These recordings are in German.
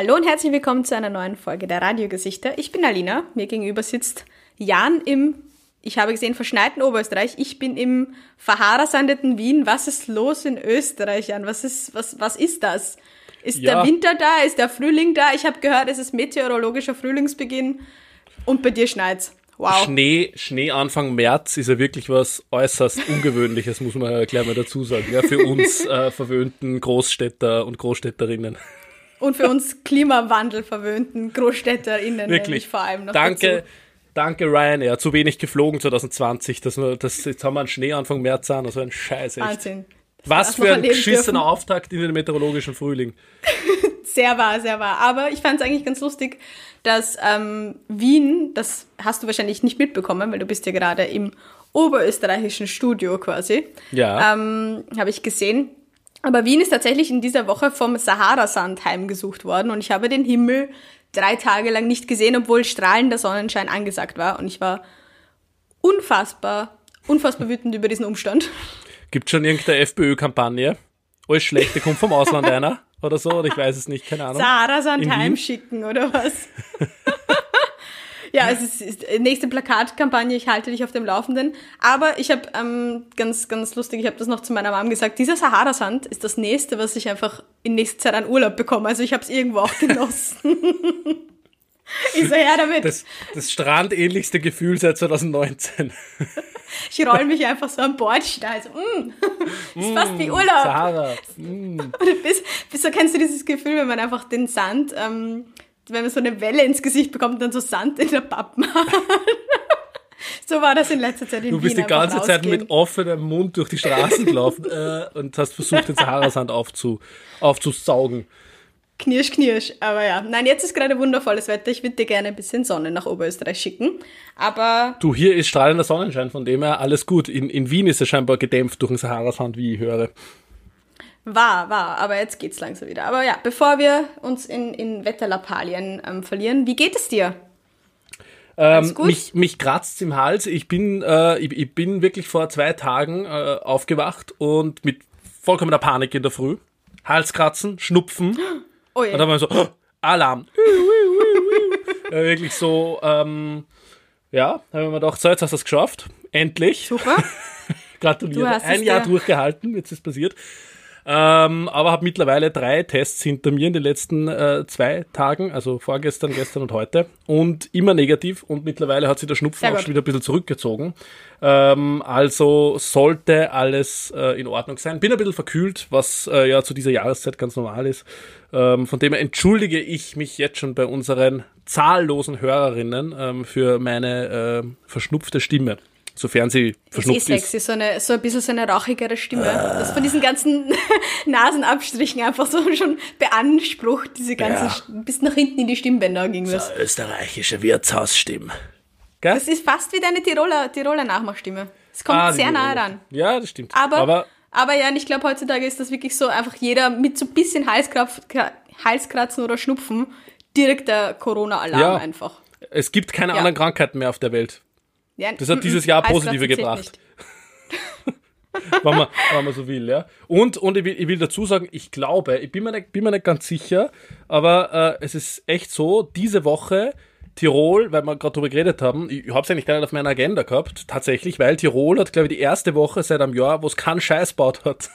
Hallo und herzlich willkommen zu einer neuen Folge der Radiogesichter. Ich bin Alina, mir gegenüber sitzt Jan im, ich habe gesehen, verschneiten Oberösterreich. Ich bin im verharasandeten Wien. Was ist los in Österreich, Jan? Was ist, was, was ist das? Ist Ja. der Winter da? Ist der Frühling da? Ich habe gehört, es ist meteorologischer Frühlingsbeginn und bei dir schneit's. Wow. Schnee, Schnee Anfang März ist ja wirklich was äußerst Ungewöhnliches, muss man ja gleich mal dazu sagen. Ja, für uns äh, verwöhnten Großstädter und Großstädterinnen. Und für uns Klimawandel verwöhnten GroßstädterInnen Wirklich. nämlich vor allem noch Danke, dazu. danke Ryanair. Zu wenig geflogen 2020. Dass wir, das, jetzt haben wir einen Schnee Anfang März an. Also ein Scheiß. Echt. Wahnsinn. Was das für ein geschissener dürfen. Auftakt in den meteorologischen Frühling. Sehr wahr, sehr wahr. Aber ich fand es eigentlich ganz lustig, dass ähm, Wien, das hast du wahrscheinlich nicht mitbekommen, weil du bist ja gerade im oberösterreichischen Studio quasi, Ja. ähm, habe ich gesehen. Aber Wien ist tatsächlich in dieser Woche vom Sahara-Sand heimgesucht worden und ich habe den Himmel drei Tage lang nicht gesehen, obwohl strahlender Sonnenschein angesagt war. Und ich war unfassbar, unfassbar wütend über diesen Umstand. Gibt schon irgendeine FPÖ-Kampagne? Alles Schlechte kommt vom Ausland einer oder so, oder ich weiß es nicht, keine Ahnung. Sahara-Sand heimschicken oder was? ja, es ist, ist nächste Plakatkampagne, ich halte dich auf dem Laufenden. Aber ich habe ähm, ganz, ganz lustig, ich habe das noch zu meiner Mom gesagt, dieser Sahara-Sand ist das nächste, was ich einfach in nächster Zeit an Urlaub bekomme. Also ich habe es irgendwo auch genossen. ich so, ja damit. Das, das strandähnlichste Gefühl seit 2019. ich roll mich einfach so am Bordstein. So, mm, ist fast wie Urlaub. Sahara. Oder bis, bis so kennst du dieses Gefühl, wenn man einfach den Sand, ähm, wenn man so eine Welle ins Gesicht bekommt und dann so Sand in der Pappen hat. so war das in letzter Zeit in Du bist Wien die ganze Zeit mit offenem Mund durch die Straßen gelaufen äh, und hast versucht, den Saharasand aufzu, aufzusaugen. Knirsch, knirsch. Aber ja, nein, jetzt ist gerade wundervolles Wetter. Ich würde dir gerne ein bisschen Sonne nach Oberösterreich schicken. Aber Du, hier ist strahlender Sonnenschein, von dem her alles gut. In, in Wien ist es scheinbar gedämpft durch den Saharasand, wie ich höre. War, war. Aber jetzt geht's langsam wieder. Aber ja, bevor wir uns in, in Wetterlappalien ähm, verlieren, wie geht es dir? Ähm, gut? mich, mich kratzt im Hals. Ich bin, äh, ich, ich bin wirklich vor zwei Tagen äh, aufgewacht und mit vollkommener Panik in der Früh. Halskratzen, Schnupfen. Oh. Und dann war ich so, oh, Alarm. äh, wirklich so, ähm, ja, haben wir mir gedacht, so, jetzt hast du es geschafft. Endlich. Super. Gratuliere. Es Ein Jahr durchgehalten, jetzt ist passiert. Ähm, aber habe mittlerweile drei Tests hinter mir in den letzten äh, zwei Tagen, also vorgestern, gestern und heute. Und immer negativ. Und mittlerweile hat sich der Schnupfen Sehr auch gut. schon wieder ein bisschen zurückgezogen. Ähm, also sollte alles äh, in Ordnung sein. Bin ein bisschen verkühlt, was äh, ja zu dieser Jahreszeit ganz normal ist. Ähm, von dem her entschuldige ich mich jetzt schon bei unseren zahllosen Hörerinnen ähm, für meine äh, verschnupfte Stimme. Sofern sie Das ist eh verschnupft ist. sexy, so, eine, so ein bisschen so eine rauchigere Stimme. Das von diesen ganzen Nasenabstrichen einfach so schon beansprucht, diese ganze, Ja. Bis nach hinten in die Stimmbänder ging das. österreichische Wirtshausstimme. Gell? Das ist fast wie deine Tiroler, Tiroler Nachmachstimme. Es kommt Ah, sehr nahe Tiroler. ran. Ja, das stimmt. Aber, aber, Aber ja, ich glaube, heutzutage ist das wirklich so, einfach jeder mit so ein bisschen Halskrapf, Kra- Halskratzen oder Schnupfen, direkt der Corona-Alarm Ja. einfach. es gibt keine Ja. anderen Krankheiten mehr auf der Welt. Ja, Das hat dieses Jahr positive gebracht. wenn man, wenn man so will, ja. Und, und ich, will, ich will dazu sagen, ich glaube, ich bin mir nicht, bin mir nicht ganz sicher, aber äh, es ist echt so, diese Woche Tirol, weil wir gerade drüber geredet haben, ich habe es eigentlich gar nicht auf meiner Agenda gehabt, tatsächlich, weil Tirol hat, glaube ich, die erste Woche seit einem Jahr, wo es keinen Scheiß baut hat.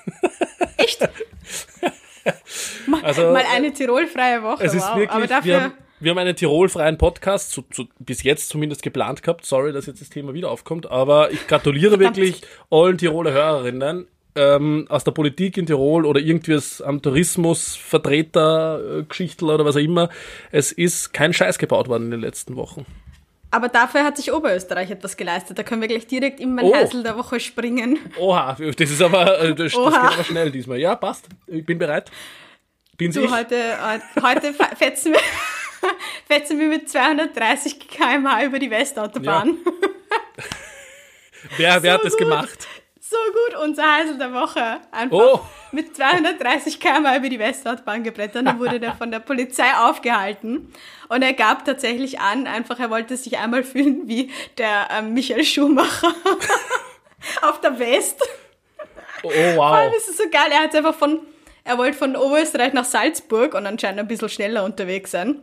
Echt? mal, Also, mal eine Tirolfreie Woche, Es ist wow. wirklich, Aber wir, dafür, haben, wir haben einen tirolfreien Podcast, zu, zu, bis jetzt zumindest geplant gehabt. Sorry, dass jetzt das Thema wieder aufkommt, aber ich gratuliere wirklich allen Tiroler Hörerinnen ähm, aus der Politik in Tirol oder irgendwie am Tourismus, Vertreter, äh, Geschichtler oder was auch immer. Es ist kein Scheiß gebaut worden in den letzten Wochen. aber dafür hat sich Oberösterreich etwas geleistet. Da können wir gleich direkt in mein Oh. Heisel der Woche springen. Oha, das ist aber, äh, das, das geht aber schnell diesmal. Ja, passt. Ich bin bereit. Bin Du, ich? heute, heute- heute fe- fetzen wir, fetzen wir mit 230 km/h über die Westautobahn. Wer, wer so hat das gut. gemacht? So gut, unser Heisel der Woche. Einfach Oh. mit 230 km über die Westautobahn gebrettert. Dann wurde der von der Polizei aufgehalten. Und er gab tatsächlich an, einfach er wollte sich einmal fühlen wie der ähm, Michael Schumacher auf der West. Oh, Vor wow. allem ist es so geil, er hat einfach von, er wollte von Oberösterreich nach Salzburg und anscheinend ein bisschen schneller unterwegs sein.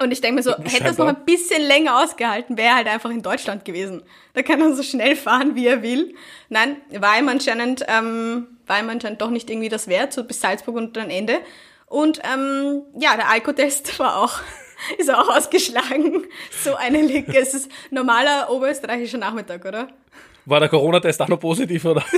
Und ich denke mir so, hätte das noch ein bisschen länger ausgehalten, wäre er halt einfach in Deutschland gewesen. Da kann er so schnell fahren, wie er will. Nein, war ihm anscheinend, ähm, war ihm anscheinend doch nicht irgendwie das wert, so bis Salzburg und dann Ende. Und ähm, ja, der Alkotest war auch, ist auch ausgeschlagen. So eine Lücke. Es ist normaler oberösterreichischer Nachmittag, oder? War der Corona-Test auch noch positiv, oder?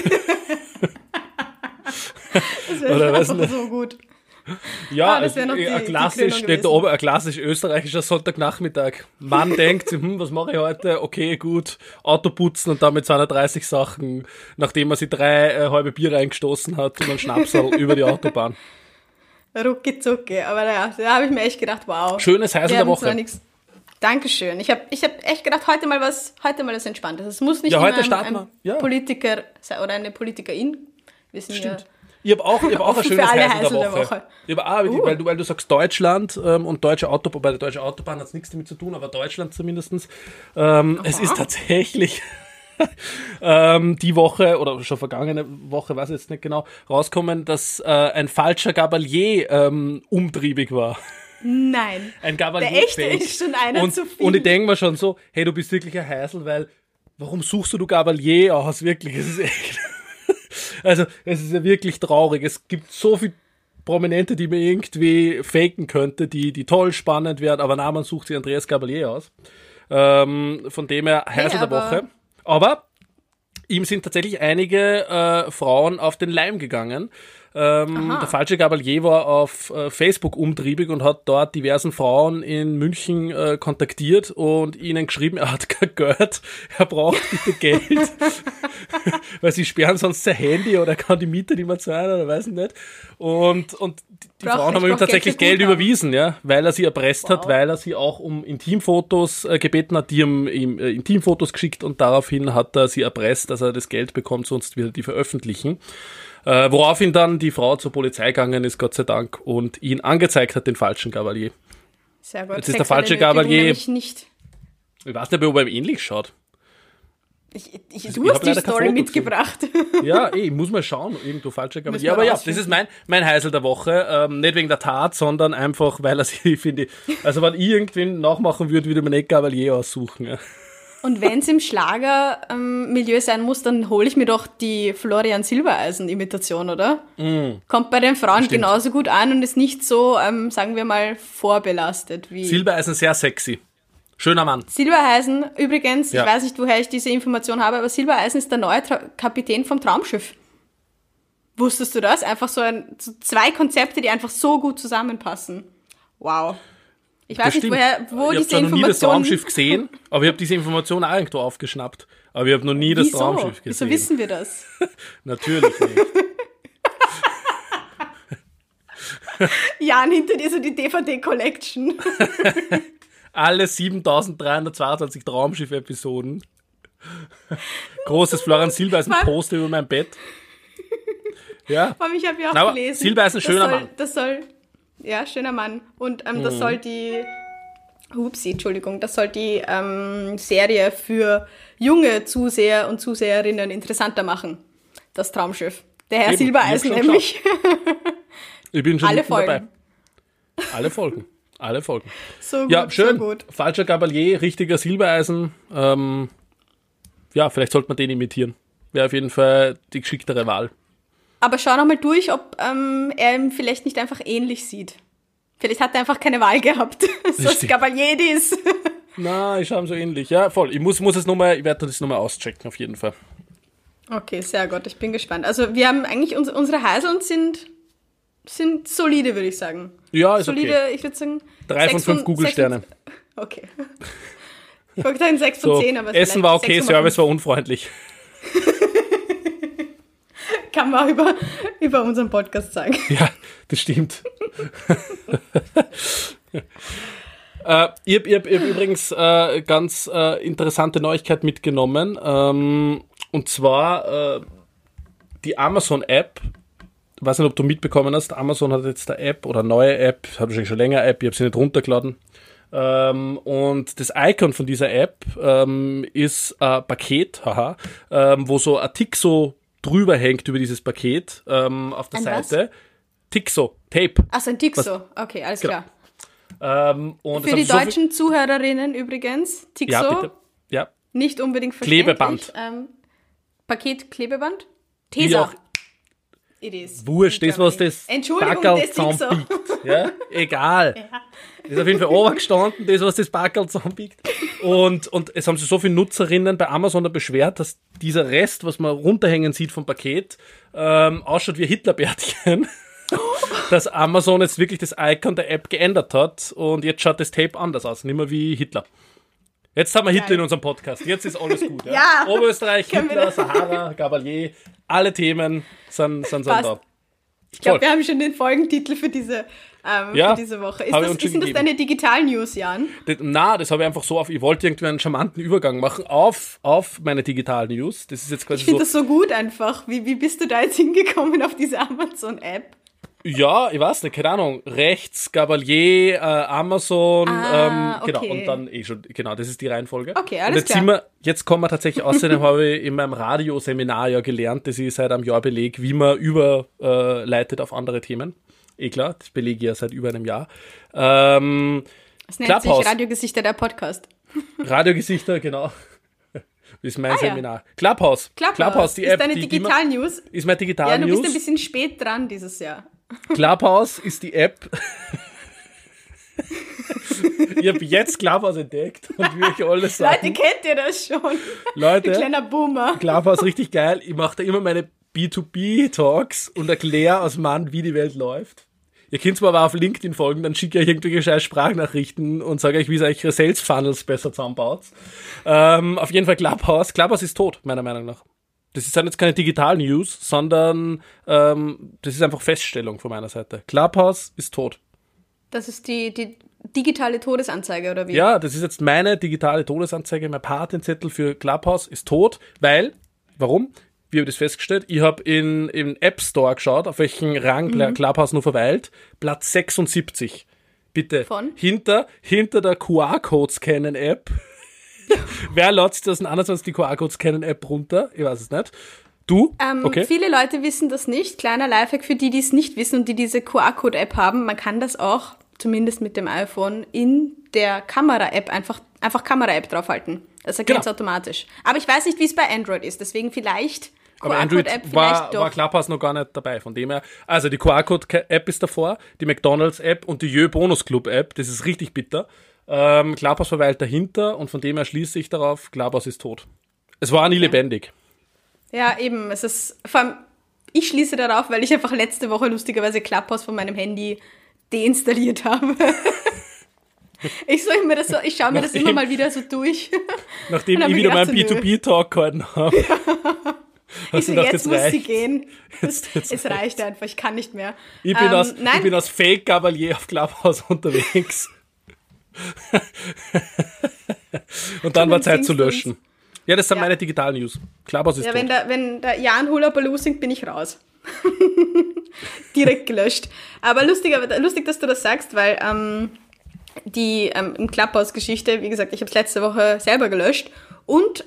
Das wäre so gut. Ja, Ah, die- ein klassisch, steht da oben, ein klassisch österreichischer Sonntagnachmittag. Man denkt, hm, was mache ich heute? Okay, gut, Auto putzen und damit 230 Sachen, nachdem er sich drei äh, halbe Bier reingestoßen hat und einen Schnapsal über die Autobahn. Rucki zucki. Aber naja, da habe ich mir echt gedacht, wow. Schönes Wir der Woche. Dankeschön. Ich habe ich hab echt gedacht, heute mal was, heute mal was Entspanntes. Es muss nicht Ja, immer ein, ein wir. Ja. Politiker sein oder eine Politikerin. Wir sind Stimmt. ja Ich habe auch, ich hab auch ein schönes Heisel der Heisel der Woche. Woche. Ich hab auch, Uh. weil, du, weil du sagst Deutschland ähm, und deutsche Autobahn, bei der deutschen Autobahn hat es nichts damit zu tun, aber Deutschland zumindest. Ähm, es ist tatsächlich ähm, die Woche oder schon vergangene Woche, weiß ich jetzt nicht genau, rauskommen, dass äh, ein falscher Gabalier ähm, umtriebig war. Nein. Ein Gabalier Der echte ist schon einer und, zu viel. Und ich denke mir schon so, hey, du bist wirklich ein Heisel, weil warum suchst du du Gabalier aus? Wirklich, es ist echt. Also, es ist ja wirklich traurig. Es gibt so viele Prominente, die man irgendwie faken könnte, die, die toll spannend wären, aber na, man sucht sich Andreas Gabalier aus. Ähm, von dem her Heisel der aber- Woche. Aber ihm sind tatsächlich einige äh, Frauen auf den Leim gegangen. Ähm, der falsche Gabalier war auf äh, Facebook umtriebig und hat dort diversen Frauen in München äh, kontaktiert und ihnen geschrieben, er hat kein Geld, er braucht bitte Geld, weil sie sperren sonst sein Handy oder er kann die Miete nicht mehr zahlen oder weiß ich nicht. Und, und die, Brauch- Frauen haben ihm tatsächlich Geld Geld überwiesen, ja, weil er sie erpresst hat, Wow. weil er sie auch um Intimfotos äh, gebeten hat, die haben ihm äh, Intimfotos geschickt und daraufhin hat er sie erpresst, dass er das Geld bekommt, sonst wird er die veröffentlichen. Äh, woraufhin dann die Frau zur Polizei gegangen ist, Gott sei Dank, und ihn angezeigt hat, den falschen Gavalier. Sehr gut. Jetzt ist der falsche Gabalier. nämlich Nicht. Ich weiß nicht, ob er ihm ähnlich schaut. Ich, ich, ich du hab hast die Story mitgebracht. Ja, eh, ich muss mal schauen, irgendwo falscher Gavalier. wir Aber ja, das ist mein, mein Heisel der Woche. Ähm, nicht wegen der Tat, sondern einfach, weil er sie, finde ich, also wenn ich irgendwen nachmachen würde, würde ich mir nicht Gavalier aussuchen. Ja. Und wenn es im Schlagermilieu sein muss, dann hole ich mir doch die Florian Silbereisen-Imitation, oder? Kommt bei den Frauen Mm. Stimmt. genauso gut an und ist nicht so, ähm, sagen wir mal, vorbelastet wie. Silbereisen sehr sexy. Schöner Mann. Silbereisen, übrigens, Ja. ich weiß nicht, woher ich diese Information habe, aber Silbereisen ist der neue Tra Kapitän vom Traumschiff. Wusstest du das? Einfach so, ein, so zwei Konzepte, die einfach so gut zusammenpassen. Wow. Ich weiß Das nicht, stimmt. woher, wo ich habe diese zwar noch nie das Information... Traumschiff gesehen, aber ich habe diese Information auch irgendwo aufgeschnappt. Aber ich habe noch nie das Wieso? Traumschiff Wieso gesehen. wissen wir das? Natürlich nicht. Jan hinter dir so die DVD-Collection. Alle 7322 Traumschiff-Episoden. Großes Florian Silbereisen Mann. Poster über mein Bett. Ja, Aber ich habe ja auch Na, gelesen. Silbereisen, das schöner soll, Mann. Das soll, ja, schöner Mann. Und ähm, Mhm. das soll die, upsie, Entschuldigung, das soll die ähm, Serie für junge Zuseher und Zuseherinnen interessanter machen. Das Traumschiff. Der Herr Eben, Silbereisen nämlich. ich bin schon Alle mitten dabei. Folgen. Alle Folgen. Alle Folgen. so gut, Ja, schön. so gut. Falscher Gabalier, richtiger Silbereisen. Ähm, ja, vielleicht sollte man den imitieren. Wäre auf jeden Fall die geschicktere Wahl. Aber schau noch mal durch, ob ähm, er ihm vielleicht nicht einfach ähnlich sieht. Vielleicht hat er einfach keine Wahl gehabt. so ist Richtig. Cavalierdis. Na, ich schaue so ähnlich. Ja, voll. Ich muss, muss es nochmal, ich werde das nochmal auschecken, auf jeden Fall. Okay, sehr gut. Ich bin gespannt. Also wir haben eigentlich uns, unsere Heiseln sind sind solide, würde ich sagen. Ja, ist solide, okay. ich würde sagen. Drei von sechs fünf Google-Sterne. sechs Okay. Ich wollte sagen 6 von So, 10, aber Essen war okay, 6,5. Service war unfreundlich. Kann man auch über, über unseren Podcast sagen. Ja, das stimmt. äh, ich habe hab, hab übrigens äh, ganz äh, interessante Neuigkeit mitgenommen. Ähm, und zwar äh, die Amazon-App. Ich weiß nicht, ob du mitbekommen hast. Amazon hat jetzt eine App oder eine neue App. Hat wahrscheinlich schon länger eine App. Ich habe sie nicht runtergeladen. Ähm, und das Icon von dieser App ähm, ist ein Paket, haha, ähm, wo so ein Tick so drüber hängt über dieses Paket ähm, auf der Ein was? Seite. Tixo, Tape. Ach, so ein Tixo. Okay, alles Genau. klar. Ähm, und Für die so deutschen Zuhörerinnen übrigens, Tixo, Ja, bitte. Ja, nicht unbedingt verständlich. Klebeband. Ähm, Paket Klebeband? Tesa. It is. Wurscht, das, was das Backerl zusammenbiegt. Ja, egal. Das ist auf jeden Fall runtergestanden, das, was das Backerl zusammenbiegt. Und, und es haben sich so viele Nutzerinnen bei Amazon beschwert, dass dieser Rest, was man runterhängen sieht vom Paket, ähm, ausschaut wie ein Hitlerbärtchen. dass Amazon jetzt wirklich das Icon der App geändert hat und jetzt schaut das Tape anders aus, nicht mehr wie Hitler. Jetzt haben wir Hitler in unserem Podcast. Jetzt ist alles gut. Ja? Ja. Oberösterreich, Hitler, Sahara, Gabalier, alle Themen sind, sind, sind da. Ich glaube, wir haben schon den Folgentitel für diese, ähm, Ja, für diese Woche. Ist das, sind das deine Digital-News, Jan? Das, na, das habe ich einfach so auf. Ich wollte irgendwie einen charmanten Übergang machen auf, auf meine digitalen News. Das ist jetzt quasi Ich finde so. das so gut einfach. Wie, wie bist du da jetzt hingekommen auf diese Amazon-App? Ja, ich weiß nicht, keine Ahnung. Rechts, Gabalier, äh, Amazon, Ah, ähm, genau, okay. und dann eh schon, genau, das ist die Reihenfolge. Okay, und alles jetzt klar. Sind wir, jetzt kommen wir tatsächlich, außerdem habe ich in meinem Radioseminar ja gelernt, das ich seit einem Jahr belege, wie man überleitet äh, auf andere Themen. Eh klar, das belege ich ja seit über einem Jahr. Ähm, Das nennt Clubhouse. sich Radiogesichter der Podcast. Radiogesichter, genau. Ist mein Ah, ja. Seminar. Clubhouse. Clubhouse, die ist App, deine die man- Digital-News? ist mein Digital Ja, du bist ein bisschen spät dran dieses Jahr. Clubhouse ist die App. ich habe jetzt Clubhouse entdeckt und will euch alles Leute, sagen. kennt ihr das schon? Ein Leute, kleiner Boomer. Clubhouse richtig geil. Ich mache da immer meine B2B-Talks und erkläre aus Mann, wie die Welt läuft. Ihr könnt mir aber auf LinkedIn folgen, dann schicke ich euch irgendwelche scheiß Sprachnachrichten und sage euch, wie ihr euch ihre Sales Funnels besser zusammenbaut. Ähm, auf jeden Fall Clubhouse. Clubhouse ist tot, meiner Meinung nach. Das sind jetzt keine Digital-News, sondern ähm, das ist einfach Feststellung von meiner Seite. Clubhouse ist tot. Das ist die, die digitale Todesanzeige, oder wie? Ja, das ist jetzt meine digitale Todesanzeige. Mein Patenzettel für Clubhouse ist tot, weil, warum? Wie habe ich das festgestellt? Ich habe in, im App Store geschaut, auf welchen Rang Mhm. Clubhouse nur verweilt. Platz 76. Bitte. Von? Hinter, hinter der QR-Code-Scannen-App. Wer lädt sich 2021 die QR-Code-Scannen-App runter? Ich weiß es nicht. Du? Ähm, okay. Viele Leute wissen das nicht. Kleiner Lifehack für die, die es nicht wissen und die diese QR-Code-App haben. Man kann das auch, zumindest mit dem iPhone, in der Kamera-App einfach, einfach Kamera-App draufhalten. Das erkennt es Genau. automatisch. Aber ich weiß nicht, wie es bei Android ist. Deswegen vielleicht Aber Android war, war Clubhouse noch gar nicht dabei. Von dem her, also die QR-Code-App ist davor, die McDonalds-App und die Jö Bonus Club-App. Das ist richtig bitter. Ähm, Clubhouse verweilt dahinter und von dem her schließe ich darauf, Clubhouse ist tot. Es war nie lebendig. Ja, eben. Es ist, vor allem, ich schließe darauf, weil ich einfach letzte Woche lustigerweise Clubhouse von meinem Handy deinstalliert habe. Ich, soll mir das so, ich schaue mir das Nachdem- immer mal wieder so durch. Nachdem ich wieder meinen so, nö. B2B-Talk gehalten habe. Ich Hast so, gedacht, jetzt muss sie reicht? gehen. Jetzt- jetzt es reicht einfach, ich kann nicht mehr. Ich bin, Ähm, aus, nein, ich bin aus Fake Gabalier auf Clubhouse unterwegs. und dann war Zeit zu löschen. Ja, das sind Ja. meine Digital News. Clubhouse ist ja, tot. wenn der, wenn der Jan Hula Baloo singt, bin ich raus. Direkt gelöscht. Aber lustig, aber lustig, dass du das sagst, weil ähm, die ähm, im Clubhouse-Geschichte, wie gesagt, ich habe es letzte Woche selber gelöscht und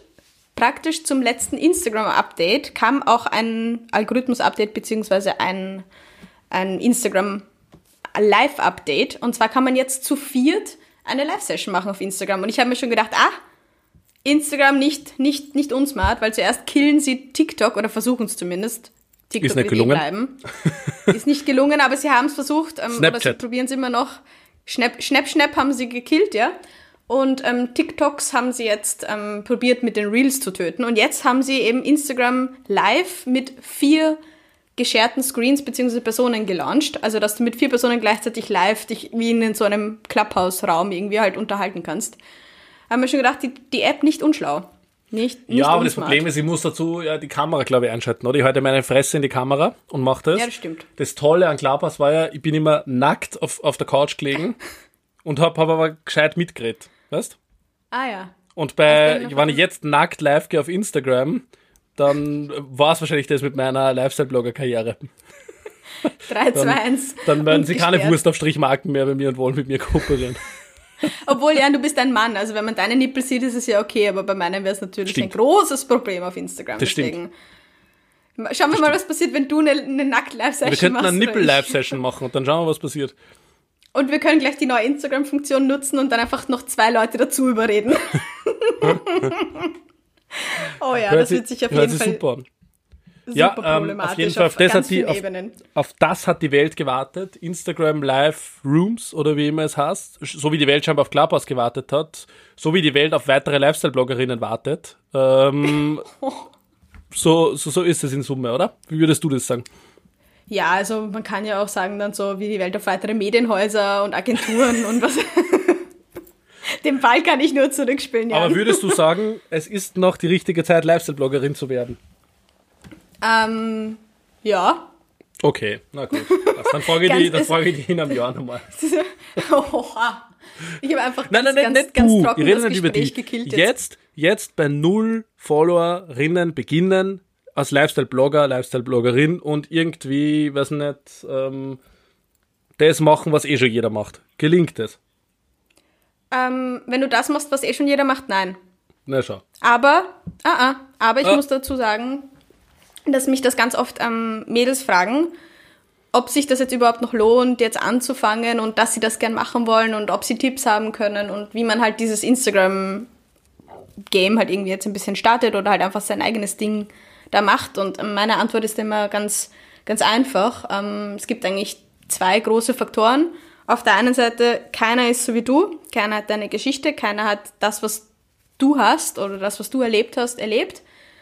praktisch zum letzten Instagram-Update kam auch ein Algorithmus-Update beziehungsweise ein, ein Instagram-Live-Update. Und zwar kann man jetzt zu viert eine Live-Session machen auf Instagram. Und ich habe mir schon gedacht, ah, Instagram nicht, nicht, nicht unsmart, weil zuerst killen sie TikTok oder versuchen es zumindest. TikTok Ist nicht eh gelungen. bleiben. Ist nicht gelungen, aber sie haben es versucht. Ähm, oder sie Snapchat. probieren es immer noch. Schnapp, Schnapp, Schnapp haben sie gekillt, ja. Und ähm, TikToks haben sie jetzt ähm, probiert mit den Reels zu töten. Und jetzt haben sie eben Instagram live mit vier gescherten Screens bzw. Personen gelauncht. Also, dass du mit vier Personen gleichzeitig live dich wie in so einem Clubhouse-Raum irgendwie halt unterhalten kannst. Haben wir schon gedacht, die, die App nicht unschlau. Nicht, nicht Ja, aber das. Problem ist, ich muss dazu ja die Kamera, glaube ich, einschalten, oder? Ich halte meine Fresse in die Kamera und mache das. Ja, das stimmt. Das Tolle an Clubhouse war ja, ich bin immer nackt auf, auf der Couch gelegen und habe hab aber gescheit mitgeredet, weißt? Ah ja. Und bei, wenn ich jetzt nackt live gehe auf Instagram, dann war es wahrscheinlich das mit meiner Lifestyle-Blogger-Karriere. 3, 2, 1. Dann werden sie keine. Wurst auf Strichmarken mehr bei mir und wollen mit mir kooperieren. Obwohl, Jan, du bist ein Mann. Also wenn man deine Nippel sieht, ist es ja okay, aber bei meinen wäre es natürlich Stimmt. ein großes Problem auf Instagram. Das stimmt. Schauen wir mal, was passiert, wenn du eine, eine Nackt-Live-Session Wir könnten machst. eine Nippel-Live-Session machen und dann schauen wir, was passiert. Und wir können gleich die neue Instagram-Funktion nutzen und dann einfach noch zwei Leute dazu überreden. oh ja, das wird sich auf hört jeden Fall super super Ja, ähm, problematisch auf jeden Fall, auf das, hat die, auf, auf das hat die Welt gewartet. Instagram Live Rooms oder wie immer es heißt. So wie die Welt scheinbar auf Clubhouse gewartet hat. So wie die Welt auf weitere Lifestyle-Bloggerinnen wartet. Ähm, so, so, so ist es in Summe, oder? Wie würdest du das sagen? Ja, also man kann ja auch sagen dann so, wie die Welt auf weitere Medienhäuser und Agenturen und was. Den Ball kann ich nur zurückspielen, ja. Aber würdest du sagen, es ist noch die richtige Zeit, Lifestyle-Bloggerin zu werden? ähm, ja. Okay, na gut. Dann frage ich Ganz- die, dann es- frage ich die in einem Jahr nochmal. Oha. Ich habe einfach Nein, ganz, nein, nein, ganz, nicht ganz du. trocken das nicht über die. Gespräch gekillt jetzt. Jetzt, jetzt bei null Followerinnen beginnen als Lifestyle-Blogger, Lifestyle-Bloggerin und irgendwie, weiß nicht, ähm, das machen, was eh schon jeder macht. Gelingt es? Ähm, wenn du das machst, was eh schon jeder macht, nein. Na schau. Aber, ah, ah, aber ich Ah. muss dazu sagen, dass mich das ganz oft ähm, Mädels fragen, ob sich das jetzt überhaupt noch lohnt, jetzt anzufangen und dass sie das gern machen wollen und ob sie Tipps haben können und wie man halt dieses Instagram-Game halt irgendwie jetzt ein bisschen startet oder halt einfach sein eigenes Ding da macht. Und meine Antwort ist immer ganz, ganz einfach. Ähm, es gibt eigentlich zwei große Faktoren. Auf der einen Seite, keiner ist so wie du, keiner hat deine Geschichte, keiner hat das, was du hast oder das, was du erlebt hast, erlebt.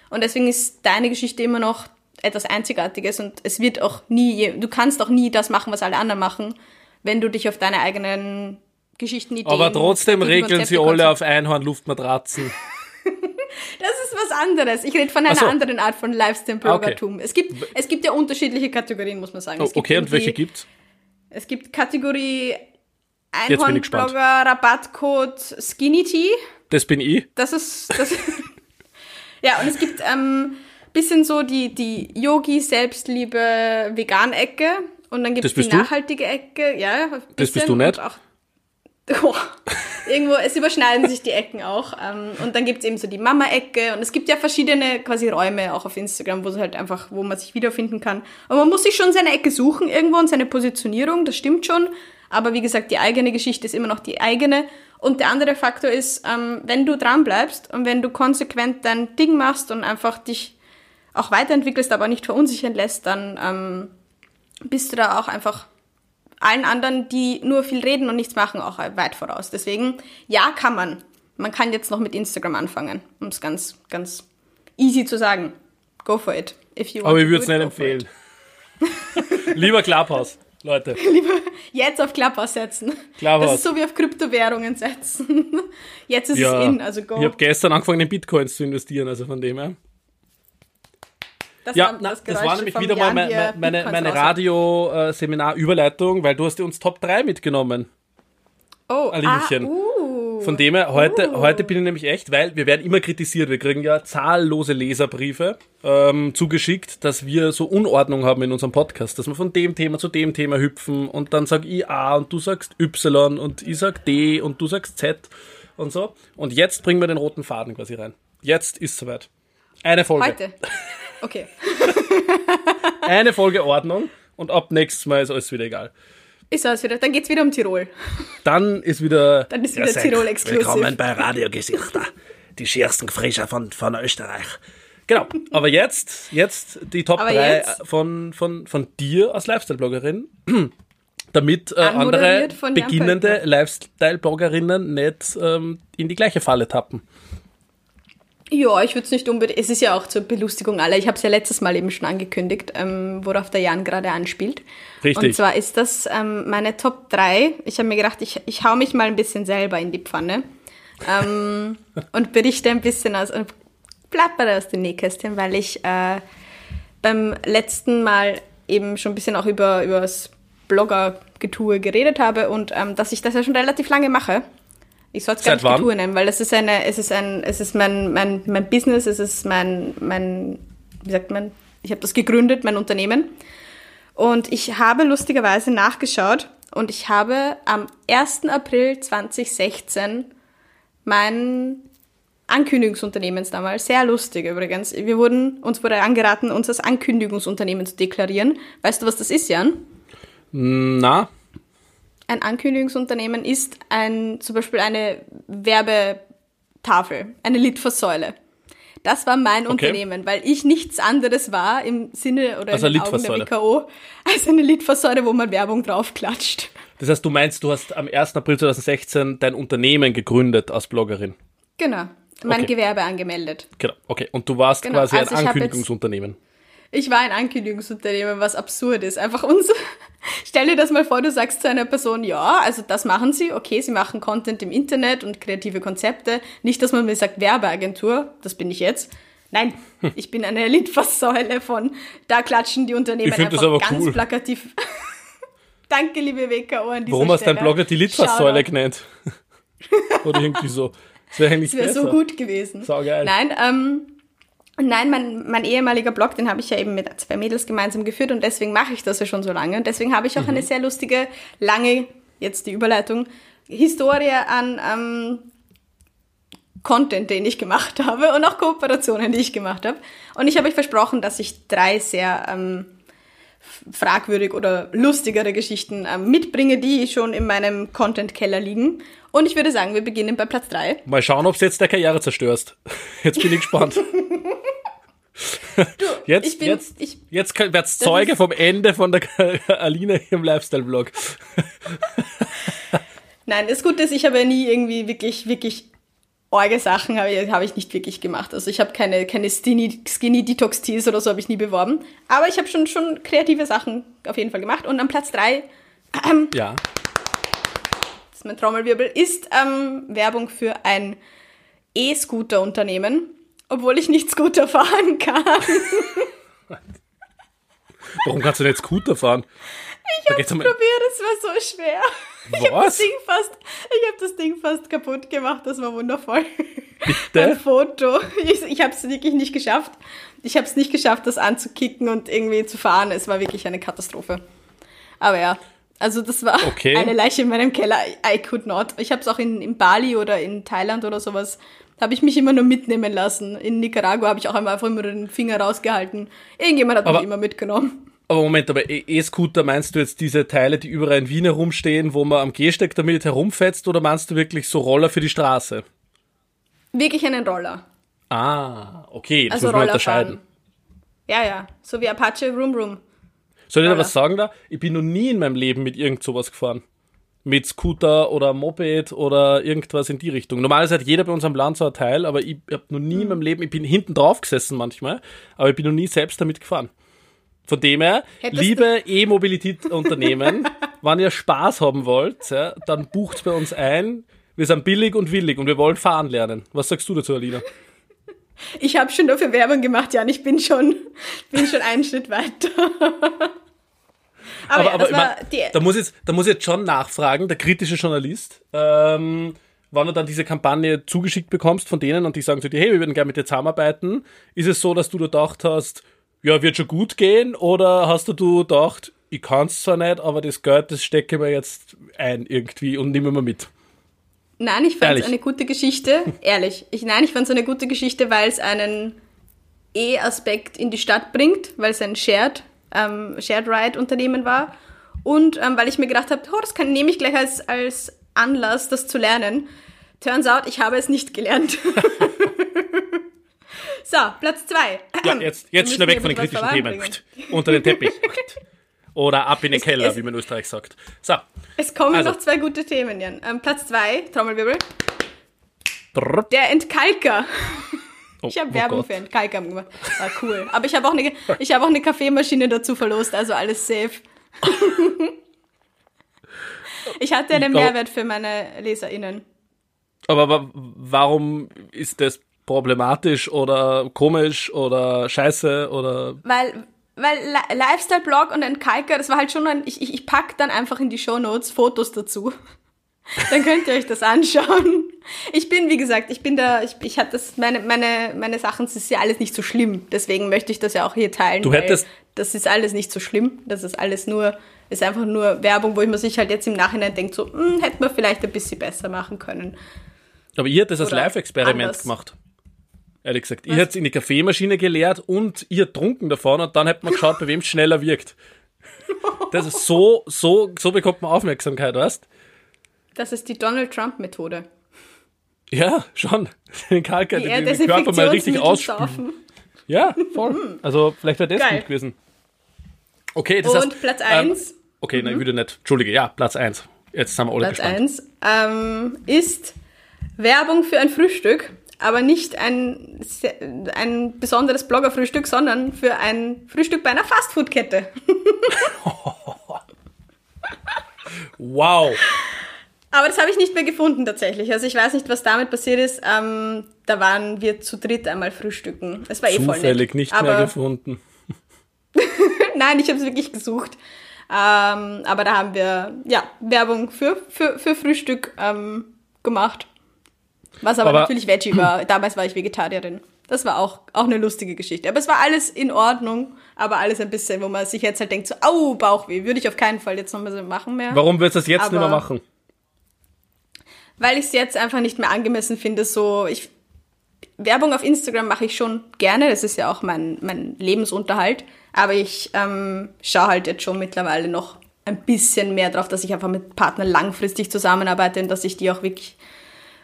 Und deswegen ist deine Geschichte immer noch etwas Einzigartiges und es wird auch nie, du kannst auch nie das machen, was alle anderen machen, wenn du dich auf deine eigenen Geschichten, Ideen... Aber trotzdem regeln sie alle auf Einhorn-Luftmatratzen. Das ist was anderes. Ich rede von einer so. anderen Art von Lifestyle-Bloggertum. Es, gibt, es gibt ja unterschiedliche Kategorien, muss man sagen. Oh, okay, und welche gibt's? Es gibt Kategorie. Einhornblogger, Rabattcode Skinny Tea. Das bin ich. Das ist. Das ja, und es gibt ähm, bisschen so die, die Yogi, Selbstliebe, Vegan-Ecke. Und dann gibt es die bist du? nachhaltige Ecke. Ja, Das bist du nicht? Oh, irgendwo, es überschneiden sich die Ecken auch. Ähm, und dann gibt es eben so die Mama-Ecke. Und es gibt ja verschiedene quasi Räume auch auf Instagram, wo es halt einfach, wo man sich wiederfinden kann. Und man muss sich schon seine Ecke suchen irgendwo und seine Positionierung, das stimmt schon. Aber wie gesagt, die eigene Geschichte ist immer noch die eigene. Und der andere Faktor ist, ähm, wenn du dran bleibst und wenn du konsequent dein Ding machst und einfach dich auch weiterentwickelst, aber nicht verunsichern lässt, dann ähm, bist du da auch einfach allen anderen, die nur viel reden und nichts machen, auch weit voraus. Deswegen, ja, kann man. Man kann jetzt noch mit Instagram anfangen, um es ganz, ganz easy zu sagen. Go for it. If you want Aber ich würde es nicht empfehlen. Lieber Clubhouse, Leute. Lieber jetzt auf Clubhouse setzen. Clubhouse. Das ist so wie auf Kryptowährungen setzen. Jetzt ist Ja, es in, also go. ich habe gestern angefangen, in Bitcoins zu investieren, also von dem her. Das, Ja, war na, das, Geräusch war nämlich wieder mal meine, meine, meine. Radio-Seminar-Überleitung, weil du hast uns Top 3 mitgenommen. Oh, Alinchen. Ah, uh. Von dem her, heute, heute bin ich nämlich echt, weil wir werden immer kritisiert. Wir kriegen ja zahllose Leserbriefe ähm, zugeschickt, dass wir so Unordnung haben in unserem Podcast, dass wir von dem Thema zu dem Thema hüpfen und dann sag ich A und du sagst Y und ich sag D und du sagst Z und so. Und jetzt bringen wir den roten Faden quasi rein. Jetzt ist soweit. Eine Folge. Heute. Okay. Eine Folge Ordnung und ab nächstes Mal ist alles wieder egal. Ist alles wieder. Dann geht's wieder um Tirol. Dann ist wieder. Dann ist wieder Tirol exklusiv. Willkommen bei Radiogesichter. Die schärfsten Frischer von, von Österreich. Genau, aber jetzt, jetzt die Top Aber 3 jetzt? von, von, von dir als Lifestyle-Bloggerin, damit äh, andere beginnende. Lifestyle-Bloggerinnen nicht ähm, in die gleiche Falle tappen. Ja, ich würde es nicht unbedingt. Es ist ja auch zur Belustigung aller. Ich habe es ja letztes Mal eben schon angekündigt, ähm, worauf der Jan gerade anspielt. Richtig. Und zwar ist das ähm, meine Top 3. Ich habe mir gedacht, ich, ich hau mich mal ein bisschen selber in die Pfanne ähm, und berichte ein bisschen aus und plappere aus dem Nähkästchen, weil ich äh, beim letzten Mal eben schon ein bisschen auch über, über das Blogger-Getue geredet habe und ähm, dass ich das ja schon relativ lange mache. Ich soll es gar nicht wann? Getue nennen, weil es ist eine, es ist ein, es ist mein, mein, mein Business, es ist mein, mein, wie sagt man, ich habe das gegründet, mein Unternehmen. Und ich habe lustigerweise nachgeschaut und ich habe am 1. April 2016 mein Ankündigungsunternehmens damals. Sehr lustig übrigens. Wir wurden, uns wurde angeraten, uns als Ankündigungsunternehmen zu deklarieren. Weißt du, was das ist, Jan? Na, Ein Ankündigungsunternehmen ist ein, zum Beispiel eine Werbetafel, eine Litfaßsäule. Das war mein Unternehmen, weil ich nichts anderes war im Sinne oder Also in den Augen der. WKO als eine Litfaßsäule, wo man Werbung draufklatscht. das heißt, du meinst, du hast am 1. April 2016 dein Unternehmen gegründet als Bloggerin. Genau. Mein Okay. Gewerbe angemeldet. Genau, okay. Und du warst Genau, quasi also ein Ankündigungsunternehmen. Ich war ein Ankündigungsunternehmen, was absurd ist. Einfach uns. Stell dir das mal vor, du sagst zu einer Person, ja, also das machen sie, okay, sie machen Content im Internet und kreative Konzepte. Nicht, dass man mir sagt, Werbeagentur, das bin ich jetzt. Nein, ich bin eine Litfaßsäule von, da klatschen die Unternehmen einfach das aber ganz cool. plakativ. Danke, liebe WKO an dieser Warum hast dein Blogger die Litfaßsäule genannt? Oder irgendwie so. Das wäre besser. so gut gewesen. Saugeil. Nein, ähm, nein, mein, mein ehemaliger Blog, den habe ich ja eben mit zwei Mädels gemeinsam geführt und deswegen mache ich das ja schon so lange. Und deswegen habe ich Mhm. auch eine sehr lustige, lange, jetzt die Überleitung, Historie an ähm, Content, den ich gemacht habe und auch Kooperationen, die ich gemacht habe. Und ich habe euch versprochen, dass ich drei sehr ähm, fragwürdig oder lustigere Geschichten ähm, mitbringe, die schon in meinem Content-Keller liegen. Und ich würde sagen, wir beginnen bei Platz drei. Mal schauen, ob du jetzt der Karriere zerstörst. Jetzt bin ich gespannt. jetzt, ich bin- jetzt, ich- jetzt werd's Zeuge vom Ende von der Aline im Lifestyle-Blog. Nein, das Gute ist, ich habe ja nie irgendwie wirklich, wirklich orge Sachen habe ich, habe ich nicht wirklich gemacht. Also ich habe keine, keine Skinny, Skinny Detox Teas oder so habe ich nie beworben. Aber ich habe schon, schon kreative Sachen auf jeden Fall gemacht. Und am Platz drei Ja. das ist mein Trommelwirbel, ist ähm, Werbung für ein E-Scooter-Unternehmen, obwohl ich nicht Scooter fahren kann. Warum kannst du nicht Scooter fahren? Ich da geht's um, Probier, das war so schwer. Ich habe das Was? Ding fast, ich habe das Ding fast kaputt gemacht. Das war wundervoll. Ein Bitte? Foto. Ich, ich habe es wirklich nicht geschafft. Ich habe es nicht geschafft, das anzukicken und irgendwie zu fahren. Es war wirklich eine Katastrophe. Aber ja, also das war Okay. eine Leiche in meinem Keller. I could not. Ich habe es auch in, in Bali oder in Thailand oder sowas. Habe ich mich immer nur mitnehmen lassen. In Nicaragua habe ich auch einmal einfach immer den Finger rausgehalten. Irgendjemand hat Aber- mich immer mitgenommen. Aber Moment, aber E- E-Scooter meinst du jetzt diese Teile, die überall in Wien herumstehen, wo man am Gehsteig damit herumfetzt, oder meinst du wirklich so Roller für die Straße? Wirklich einen Roller. Ah, okay, das Also muss man Roller unterscheiden. fahren. Ja, ja. So wie Apache Room Room. Soll ich dir was sagen da? Ich bin noch nie in meinem Leben mit irgend sowas gefahren. Mit Scooter oder Moped oder irgendwas in die Richtung. Normalerweise hat jeder bei uns am Land so ein Teil, aber ich habe noch nie in meinem Leben, ich bin hinten drauf gesessen manchmal, aber ich bin noch nie selbst damit gefahren. Von dem her, Hättest liebe E-Mobilität-Unternehmen, wenn ihr Spaß haben wollt, ja, dann bucht bei uns ein. Wir sind billig und willig und wir wollen fahren lernen. Was sagst du dazu, Alina? Ich habe schon dafür Werbung gemacht, Jan. Ich bin schon, bin schon einen Schritt weiter. Aber, ja, das ich mein, da, muss jetzt, da muss ich jetzt schon nachfragen, der kritische Journalist, ähm, wann du dann diese Kampagne zugeschickt bekommst von denen und die sagen zu dir, hey, wir würden gerne mit dir zusammenarbeiten, ist es so, dass du da gedacht hast, ja, wird schon gut gehen, oder hast du du gedacht, ich kann es zwar nicht, aber das Geld, das stecke ich mir jetzt ein irgendwie und nehme mal mit. Nein, ich fand es eine gute Geschichte. Ehrlich. Ich, nein, ich fand es eine gute Geschichte, weil es einen E-Aspekt in die Stadt bringt, weil es ein Shared, ähm, Shared Ride-Unternehmen war. Und ähm, weil ich mir gedacht habe, oh, das kann, nehme ich gleich als, als Anlass, das zu lernen. Turns out, ich habe es nicht gelernt. so, Platz zwei. Ja, jetzt, jetzt schnell weg von den kritischen Themen. Unter den Teppich. Oder ab in den Es- Keller, es- wie man in Österreich sagt. So. Es kommen Also. noch zwei gute Themen, Jan. Ähm, Platz zwei, Trommelwirbel. Brrr. Der Entkalker. Oh, Ich habe oh Werbung Gott. für Entkalker gemacht. War cool. Aber ich habe auch eine, ich habe auch eine Kaffeemaschine dazu verlost, also alles safe. ich hatte einen Mehrwert für meine LeserInnen. Aber, aber warum ist das problematisch oder komisch oder scheiße oder Weil, weil Li- Lifestyle-Blog und Entkalker, das war halt schon ein, ich, ich, ich pack dann einfach in die Shownotes Fotos dazu. Dann könnt ihr euch das anschauen. Ich bin, wie gesagt, ich bin da, ich, ich hatte das, meine, meine, meine Sachen, das ist ja alles nicht so schlimm. Deswegen möchte ich das ja auch hier teilen. Du hättest- Das ist alles nicht so schlimm. Das ist alles nur, ist einfach nur Werbung, wo ich mir sich halt jetzt im Nachhinein denke, so, hm, hätte man vielleicht ein bisschen besser machen können. Aber ihr habt das als Live-Experiment gemacht. Ehrlich gesagt. Was? Ich hätte in die Kaffeemaschine geleert und ihr trunken davon und dann hätte man geschaut, bei wem es schneller wirkt. Das ist so, so, so bekommt man Aufmerksamkeit, weißt? Das ist die Donald Trump Methode. Ja, schon. Den Kalk, den, den Körper mal richtig ausspülen. Ja, voll. Also vielleicht wäre das Geil. gut gewesen. Okay, das Und heißt, Platz 1. Ähm, okay, mhm. nein, ich würde nicht. Entschuldige, ja, Platz 1. Jetzt haben wir alle Platz gespannt. 1 ähm, ist Werbung für ein Frühstück, aber nicht ein, ein besonderes Bloggerfrühstück, sondern für ein Frühstück bei einer Fastfood-Kette. wow. Aber das habe ich nicht mehr gefunden tatsächlich. Also ich weiß nicht, was damit passiert ist. Ähm, da waren wir zu dritt einmal frühstücken. Es war eh voll nett. nicht aber mehr gefunden. Nein, ich habe es wirklich gesucht. Ähm, aber da haben wir ja Werbung für, für, für Frühstück ähm, gemacht. Was aber, aber natürlich Veggie war. Damals war ich Vegetarierin. Das war auch, auch eine lustige Geschichte. Aber es war alles in Ordnung, aber alles ein bisschen, wo man sich jetzt halt denkt, so, au, Bauchweh, würde ich auf keinen Fall jetzt nochmal so machen mehr. Warum willst du das jetzt aber, nicht mehr machen? Weil ich es jetzt einfach nicht mehr angemessen finde. So, ich, Werbung auf Instagram mache ich schon gerne, das ist ja auch mein, mein Lebensunterhalt. Aber ich ähm, schaue halt jetzt schon mittlerweile noch ein bisschen mehr drauf, dass ich einfach mit Partnern langfristig zusammenarbeite und dass ich die auch wirklich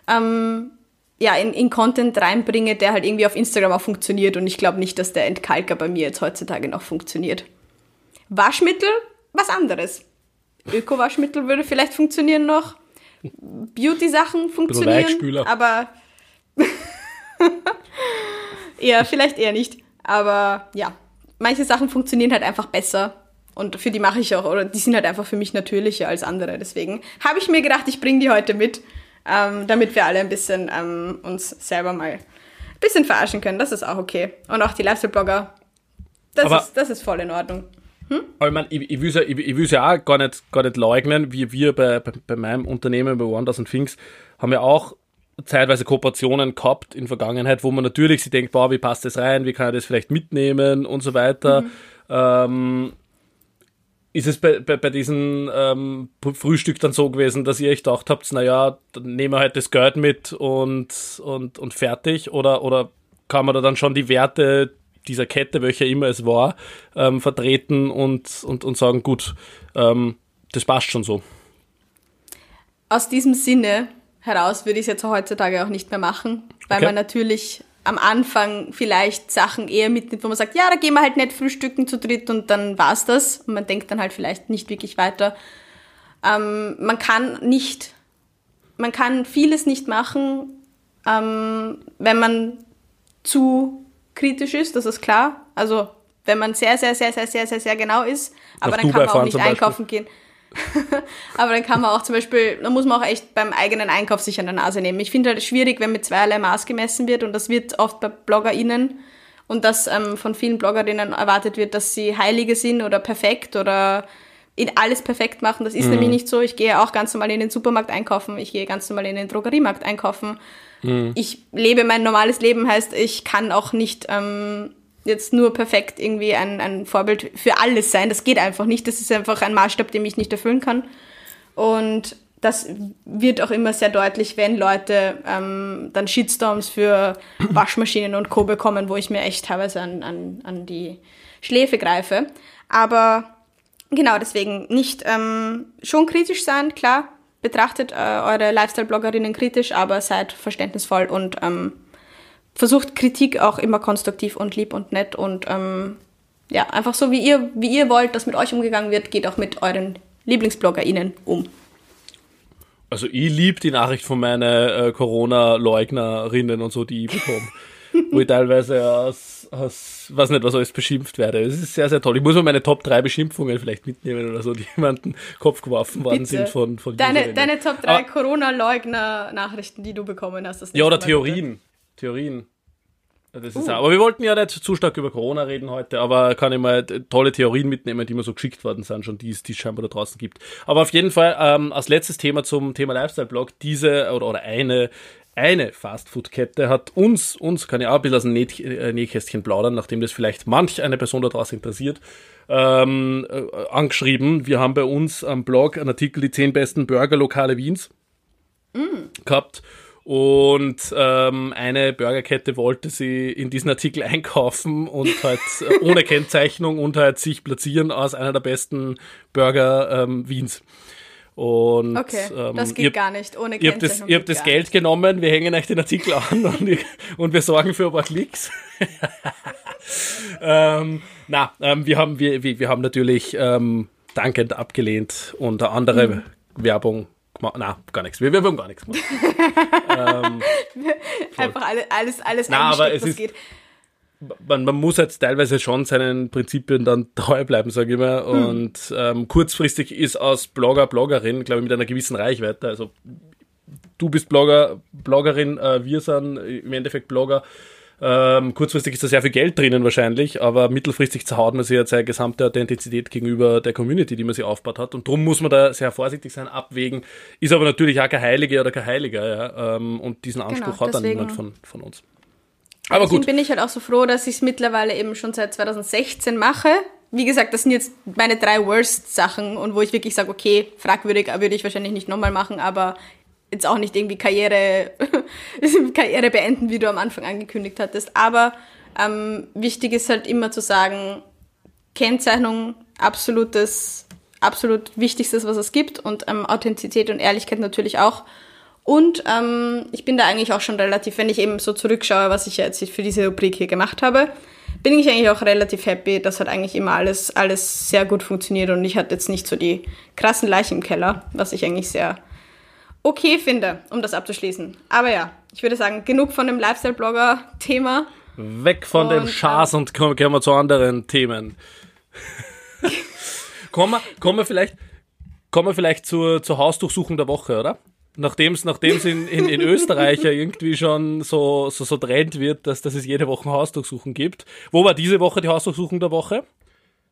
ähm, ja, in, in Content reinbringe, der halt irgendwie auf Instagram auch funktioniert. Und ich glaube nicht, dass der Entkalker bei mir jetzt heutzutage noch funktioniert. Waschmittel, was anderes. Öko-Waschmittel würde vielleicht funktionieren noch. Beauty-Sachen funktionieren, aber ja, vielleicht eher nicht. Aber ja, manche Sachen funktionieren halt einfach besser und für die mache ich auch, oder die sind halt einfach für mich natürlicher als andere. Deswegen habe ich mir gedacht, ich bringe die heute mit, ähm, damit wir alle ein bisschen ähm, uns selber mal ein bisschen verarschen können. Das ist auch okay. Und auch die Lifestyle-Blogger, das, ist, das ist voll in Ordnung. Hm? Aber ich meine, ich, ich will es ja, ich, ich ja auch gar nicht, gar nicht leugnen, wie wir bei, bei, bei meinem Unternehmen, bei Wonders und Things, haben ja auch zeitweise Kooperationen gehabt in Vergangenheit, wo man natürlich sich denkt, boah, wie passt das rein, wie kann ich das vielleicht mitnehmen und so weiter. Mhm. Ähm, ist es bei, bei, bei diesem ähm, Frühstück dann so gewesen, dass ihr euch gedacht habt, naja, dann nehmen wir halt das Geld mit und, und, und fertig? Oder, oder kann man da dann schon die Werte dieser Kette, welcher immer es war, ähm, vertreten und, und, und sagen, gut, ähm, das passt schon so. Aus diesem Sinne heraus würde ich es jetzt heutzutage auch nicht mehr machen, weil okay. man natürlich am Anfang vielleicht Sachen eher mitnimmt, wo man sagt, ja, da gehen wir halt nicht frühstücken zu dritt und dann war's das. Und man denkt dann halt vielleicht nicht wirklich weiter. Ähm, man kann nicht, man kann vieles nicht machen, ähm, wenn man zu kritisch ist, das ist klar. Also wenn man sehr, sehr, sehr, sehr, sehr, sehr, sehr genau ist, aber Nach dann Dubai kann man auch nicht einkaufen gehen. aber dann kann man auch zum Beispiel, da muss man auch echt beim eigenen Einkauf sich an der Nase nehmen. Ich finde halt schwierig, wenn mit zweierlei Maß gemessen wird und das wird oft bei BloggerInnen und dass ähm, von vielen Bloggerinnen erwartet wird, dass sie Heilige sind oder perfekt oder in alles perfekt machen. Das ist mhm. nämlich nicht so. Ich gehe auch ganz normal in den Supermarkt einkaufen, ich gehe ganz normal in den Drogeriemarkt einkaufen. Mhm. Ich lebe mein normales Leben, heißt, ich kann auch nicht ähm, jetzt nur perfekt irgendwie ein, ein Vorbild für alles sein. Das geht einfach nicht. Das ist einfach ein Maßstab, den ich nicht erfüllen kann. Und das wird auch immer sehr deutlich, wenn Leute ähm, dann Shitstorms für Waschmaschinen und Co. bekommen, wo ich mir echt teilweise an, an, an die Schläfe greife. Aber genau deswegen nicht ähm, schon kritisch sein, klar. Betrachtet äh, eure Lifestyle-Bloggerinnen kritisch, aber seid verständnisvoll und ähm, versucht Kritik auch immer konstruktiv und lieb und nett und ähm, ja, einfach so wie ihr, wie ihr wollt, dass mit euch umgegangen wird, geht auch mit euren LieblingsbloggerInnen um. Also ich liebe die Nachricht von meinen äh, Corona-Leugnerinnen und so, die ich bekomme. wo ich teilweise aus, aus, weiß nicht, was alles beschimpft werde. Das ist sehr, sehr toll. Ich muss mal meine Top 3 Beschimpfungen vielleicht mitnehmen oder so, die jemanden Kopf geworfen worden Bitte. sind von, von Deine, deine Top 3 Corona-Leugner-Nachrichten, die du bekommen hast. ja, oder Theorien. Bitte. Theorien. Das ist uh. auch, aber wir wollten ja nicht zu stark über Corona reden heute, aber kann ich mal tolle Theorien mitnehmen, die mir so geschickt worden sind, schon die es, die es scheinbar da draußen gibt. Aber auf jeden Fall ähm, als letztes Thema zum Thema Lifestyle-Blog, diese oder, oder eine eine Fastfood-Kette hat uns, uns kann ich auch ein bisschen aus dem äh, Nähkästchen plaudern, nachdem das vielleicht manch eine Person da draußen interessiert, ähm, äh, angeschrieben. Wir haben bei uns am Blog einen Artikel, die zehn besten Burgerlokale Wiens mm. gehabt Und ähm, eine Burgerkette wollte sie in diesen Artikel einkaufen und halt äh, ohne Kennzeichnung und halt sich platzieren als einer der besten Burger ähm, Wiens. Und, okay, ähm, das geht ihr, gar nicht. Ohne Ihr habt das, ihr habt das Geld nicht. genommen, wir hängen euch den Artikel an und, und wir sorgen für ein paar Klicks. ähm, na, ähm, wir, haben, wir, wir haben natürlich ähm, dankend abgelehnt und andere mhm. Werbung gemacht. Na, gar nichts. Wir, wir haben gar nichts gemacht. ähm, Einfach alles, alles, alles Na, aber es ist, geht. Man, man, muss jetzt teilweise schon seinen Prinzipien dann treu bleiben, sage ich mal. Hm. Und ähm, kurzfristig ist aus Blogger, Bloggerin, glaube ich, mit einer gewissen Reichweite. Also du bist Blogger, Bloggerin, äh, wir sind im Endeffekt Blogger. Ähm, kurzfristig ist da sehr viel Geld drinnen wahrscheinlich, aber mittelfristig zerhaut man sich ja seine gesamte Authentizität gegenüber der Community, die man sich aufbaut hat. Und darum muss man da sehr vorsichtig sein, abwägen. Ist aber natürlich auch kein Heilige oder kein Heiliger, ja. Ähm, und diesen Anspruch genau, hat dann niemand von, von uns. Aber deswegen gut. bin ich halt auch so froh, dass ich es mittlerweile eben schon seit 2016 mache. Wie gesagt, das sind jetzt meine drei Worst-Sachen und wo ich wirklich sage, okay, fragwürdig würde ich wahrscheinlich nicht nochmal machen, aber jetzt auch nicht irgendwie Karriere, Karriere beenden, wie du am Anfang angekündigt hattest. Aber ähm, wichtig ist halt immer zu sagen, Kennzeichnung, absolutes, absolut wichtigstes, was es gibt und ähm, Authentizität und Ehrlichkeit natürlich auch. Und ähm, ich bin da eigentlich auch schon relativ, wenn ich eben so zurückschaue, was ich jetzt für diese Rubrik hier gemacht habe, bin ich eigentlich auch relativ happy, dass hat eigentlich immer alles, alles sehr gut funktioniert und ich hatte jetzt nicht so die krassen Leichen im Keller, was ich eigentlich sehr okay finde, um das abzuschließen. Aber ja, ich würde sagen, genug von dem Lifestyle-Blogger-Thema. Weg von und, dem Schaß ähm, und kommen, kommen wir zu anderen Themen. kommen, wir, kommen wir vielleicht, kommen wir vielleicht zur, zur Hausdurchsuchung der Woche, oder? Nachdem es nachdem's in, in, in Österreich ja irgendwie schon so, so, so Trend wird, dass, dass es jede Woche Hausdurchsuchung gibt. Wo war diese Woche die Hausdurchsuchung der Woche?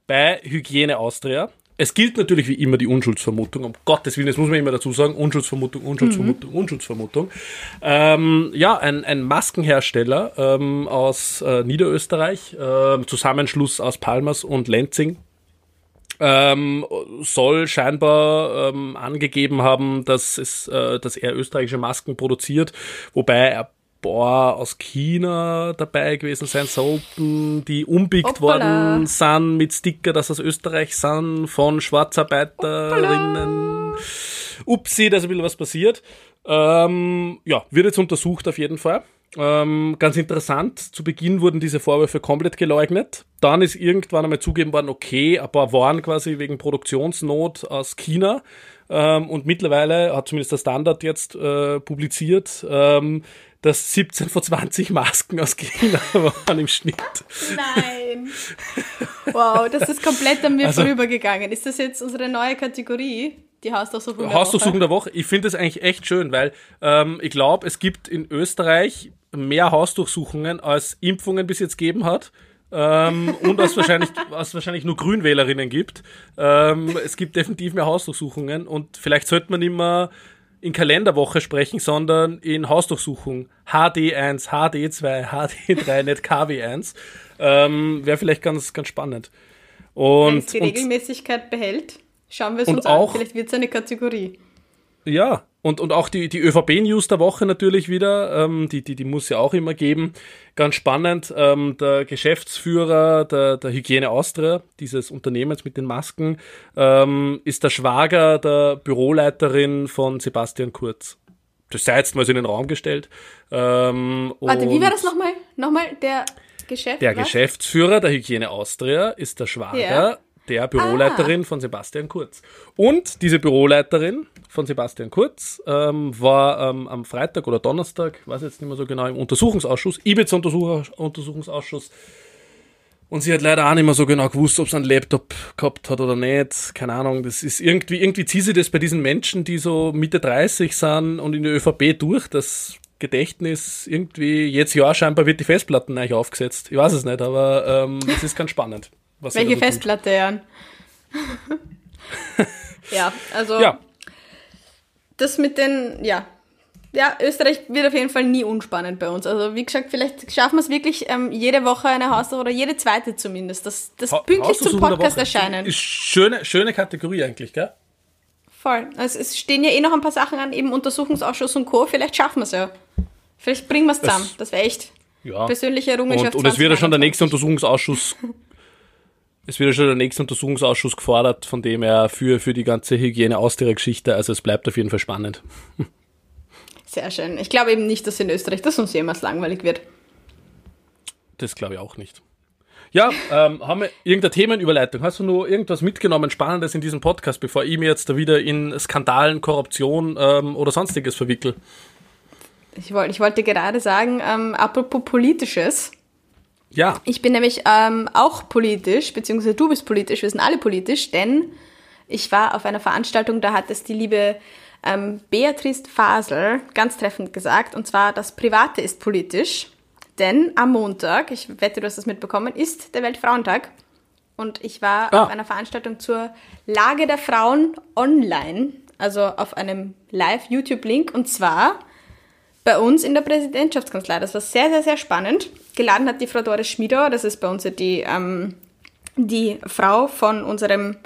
Bei Hygiene Austria. Es gilt natürlich wie immer die Unschuldsvermutung, um Gottes Willen, das muss man immer dazu sagen, Unschuldsvermutung, Unschuldsvermutung, mhm. Unschuldsvermutung. Ähm, ja, ein, ein Maskenhersteller ähm, aus äh, Niederösterreich, äh, Zusammenschluss aus Palmers und Lenzing, ähm, soll scheinbar ähm, angegeben haben, dass es, äh, dass er österreichische Masken produziert, wobei er boah, aus China dabei gewesen sein sollten, die umbickt worden sind mit Sticker, dass aus Österreich sind, von Schwarzarbeiterinnen. Upsi, da ist ein bisschen was passiert. Ähm, ja, wird jetzt untersucht auf jeden Fall. Ähm, ganz interessant, zu Beginn wurden diese Vorwürfe komplett geleugnet. Dann ist irgendwann einmal zugeben worden, okay, ein paar waren quasi wegen Produktionsnot aus China. Ähm, und mittlerweile hat zumindest der Standard jetzt äh, publiziert, ähm, dass 17 von 20 Masken aus China waren im Schnitt. Nein. Wow, das ist komplett an mir also, vorübergegangen. Ist das jetzt unsere neue Kategorie? Die Hausdurchsuchung der Hausdurchsuchung Woche? der Woche. Ich finde das eigentlich echt schön, weil ähm, ich glaube, es gibt in Österreich mehr Hausdurchsuchungen als Impfungen bis jetzt gegeben hat. ähm, und als wahrscheinlich, als wahrscheinlich nur Grünwählerinnen gibt. Ähm, es gibt definitiv mehr Hausdurchsuchungen und vielleicht sollte man immer in Kalenderwoche sprechen, sondern in Hausdurchsuchung. HD1, HD2, HD3, nicht KW1. Ähm, Wäre vielleicht ganz, ganz spannend. Und, Wenn es die Regelmäßigkeit behält, schauen wir es uns auch, an. Vielleicht wird es eine Kategorie. Ja, und, und auch die, die ÖVP-News der Woche natürlich wieder, ähm, die, die, die muss ja auch immer geben. Ganz spannend, ähm, der Geschäftsführer der, der Hygiene Austria, dieses Unternehmens mit den Masken, ähm, ist der Schwager der Büroleiterin von Sebastian Kurz. Das sei jetzt mal so in den Raum gestellt. Ähm, Warte, wie war das nochmal? Nochmal der Geschäft, Der was? Geschäftsführer der Hygiene Austria ist der Schwager ja der Büroleiterin ah. von Sebastian Kurz. Und diese Büroleiterin von Sebastian Kurz ähm, war ähm, am Freitag oder Donnerstag, weiß jetzt nicht mehr so genau, im Untersuchungsausschuss, Ibiza-Untersuchungsausschuss. Und sie hat leider auch nicht mehr so genau gewusst, ob sie einen Laptop gehabt hat oder nicht. Keine Ahnung. Das ist irgendwie, irgendwie zieht sie das bei diesen Menschen, die so Mitte 30 sind und in der ÖVP durch, das Gedächtnis irgendwie, jetzt ja, scheinbar wird die Festplatten neu aufgesetzt. Ich weiß es nicht, aber ähm, es ist ganz spannend. Welche Festplatte, Jan? ja, also ja. das mit den, ja. Ja, Österreich wird auf jeden Fall nie unspannend bei uns. Also wie gesagt, vielleicht schaffen wir es wirklich ähm, jede Woche eine Hausdurchsuchung oder jede zweite zumindest, dass das ha pünktlich zum Podcast erscheinen. Ist schöne, schöne Kategorie eigentlich, gell? Voll. Also es stehen ja eh noch ein paar Sachen an, eben Untersuchungsausschuss und Co. Vielleicht schaffen wir es ja. Vielleicht bringen wir es zusammen. Das wäre echt Ja. persönliche Errungenschaft. Und, und es wird ja schon der 2021. nächste Untersuchungsausschuss. Es wird ja schon der nächste Untersuchungsausschuss gefordert, von dem er für, für die ganze Hygiene-Austria-Geschichte, also es bleibt auf jeden Fall spannend. Sehr schön. Ich glaube eben nicht, dass in Österreich das uns jemals langweilig wird. Das glaube ich auch nicht. Ja, ähm, haben wir irgendeine Themenüberleitung? Hast du nur irgendwas mitgenommen, Spannendes in diesem Podcast, bevor ich mir jetzt da wieder in Skandalen, Korruption ähm, oder sonstiges verwickel? Ich, wollte, ich wollte gerade sagen, ähm, apropos Politisches. Ja, Ich bin nämlich ähm, auch politisch, beziehungsweise du bist politisch, wir sind alle politisch, denn ich war auf einer Veranstaltung, da hat es die liebe ähm, Beatrice Fasel ganz treffend gesagt, und zwar, das Private ist politisch, denn am Montag, ich wette, du hast das mitbekommen, ist der Weltfrauentag. Und ich war Ah. auf einer Veranstaltung zur Lage der Frauen online, also auf einem Live-YouTube-Link, und zwar bei uns in der Präsidentschaftskanzlei. Das war sehr, sehr, sehr spannend. Geladen hat die Frau Doris Schmiedauer, das ist bei uns ja die, ähm, die Frau von unserem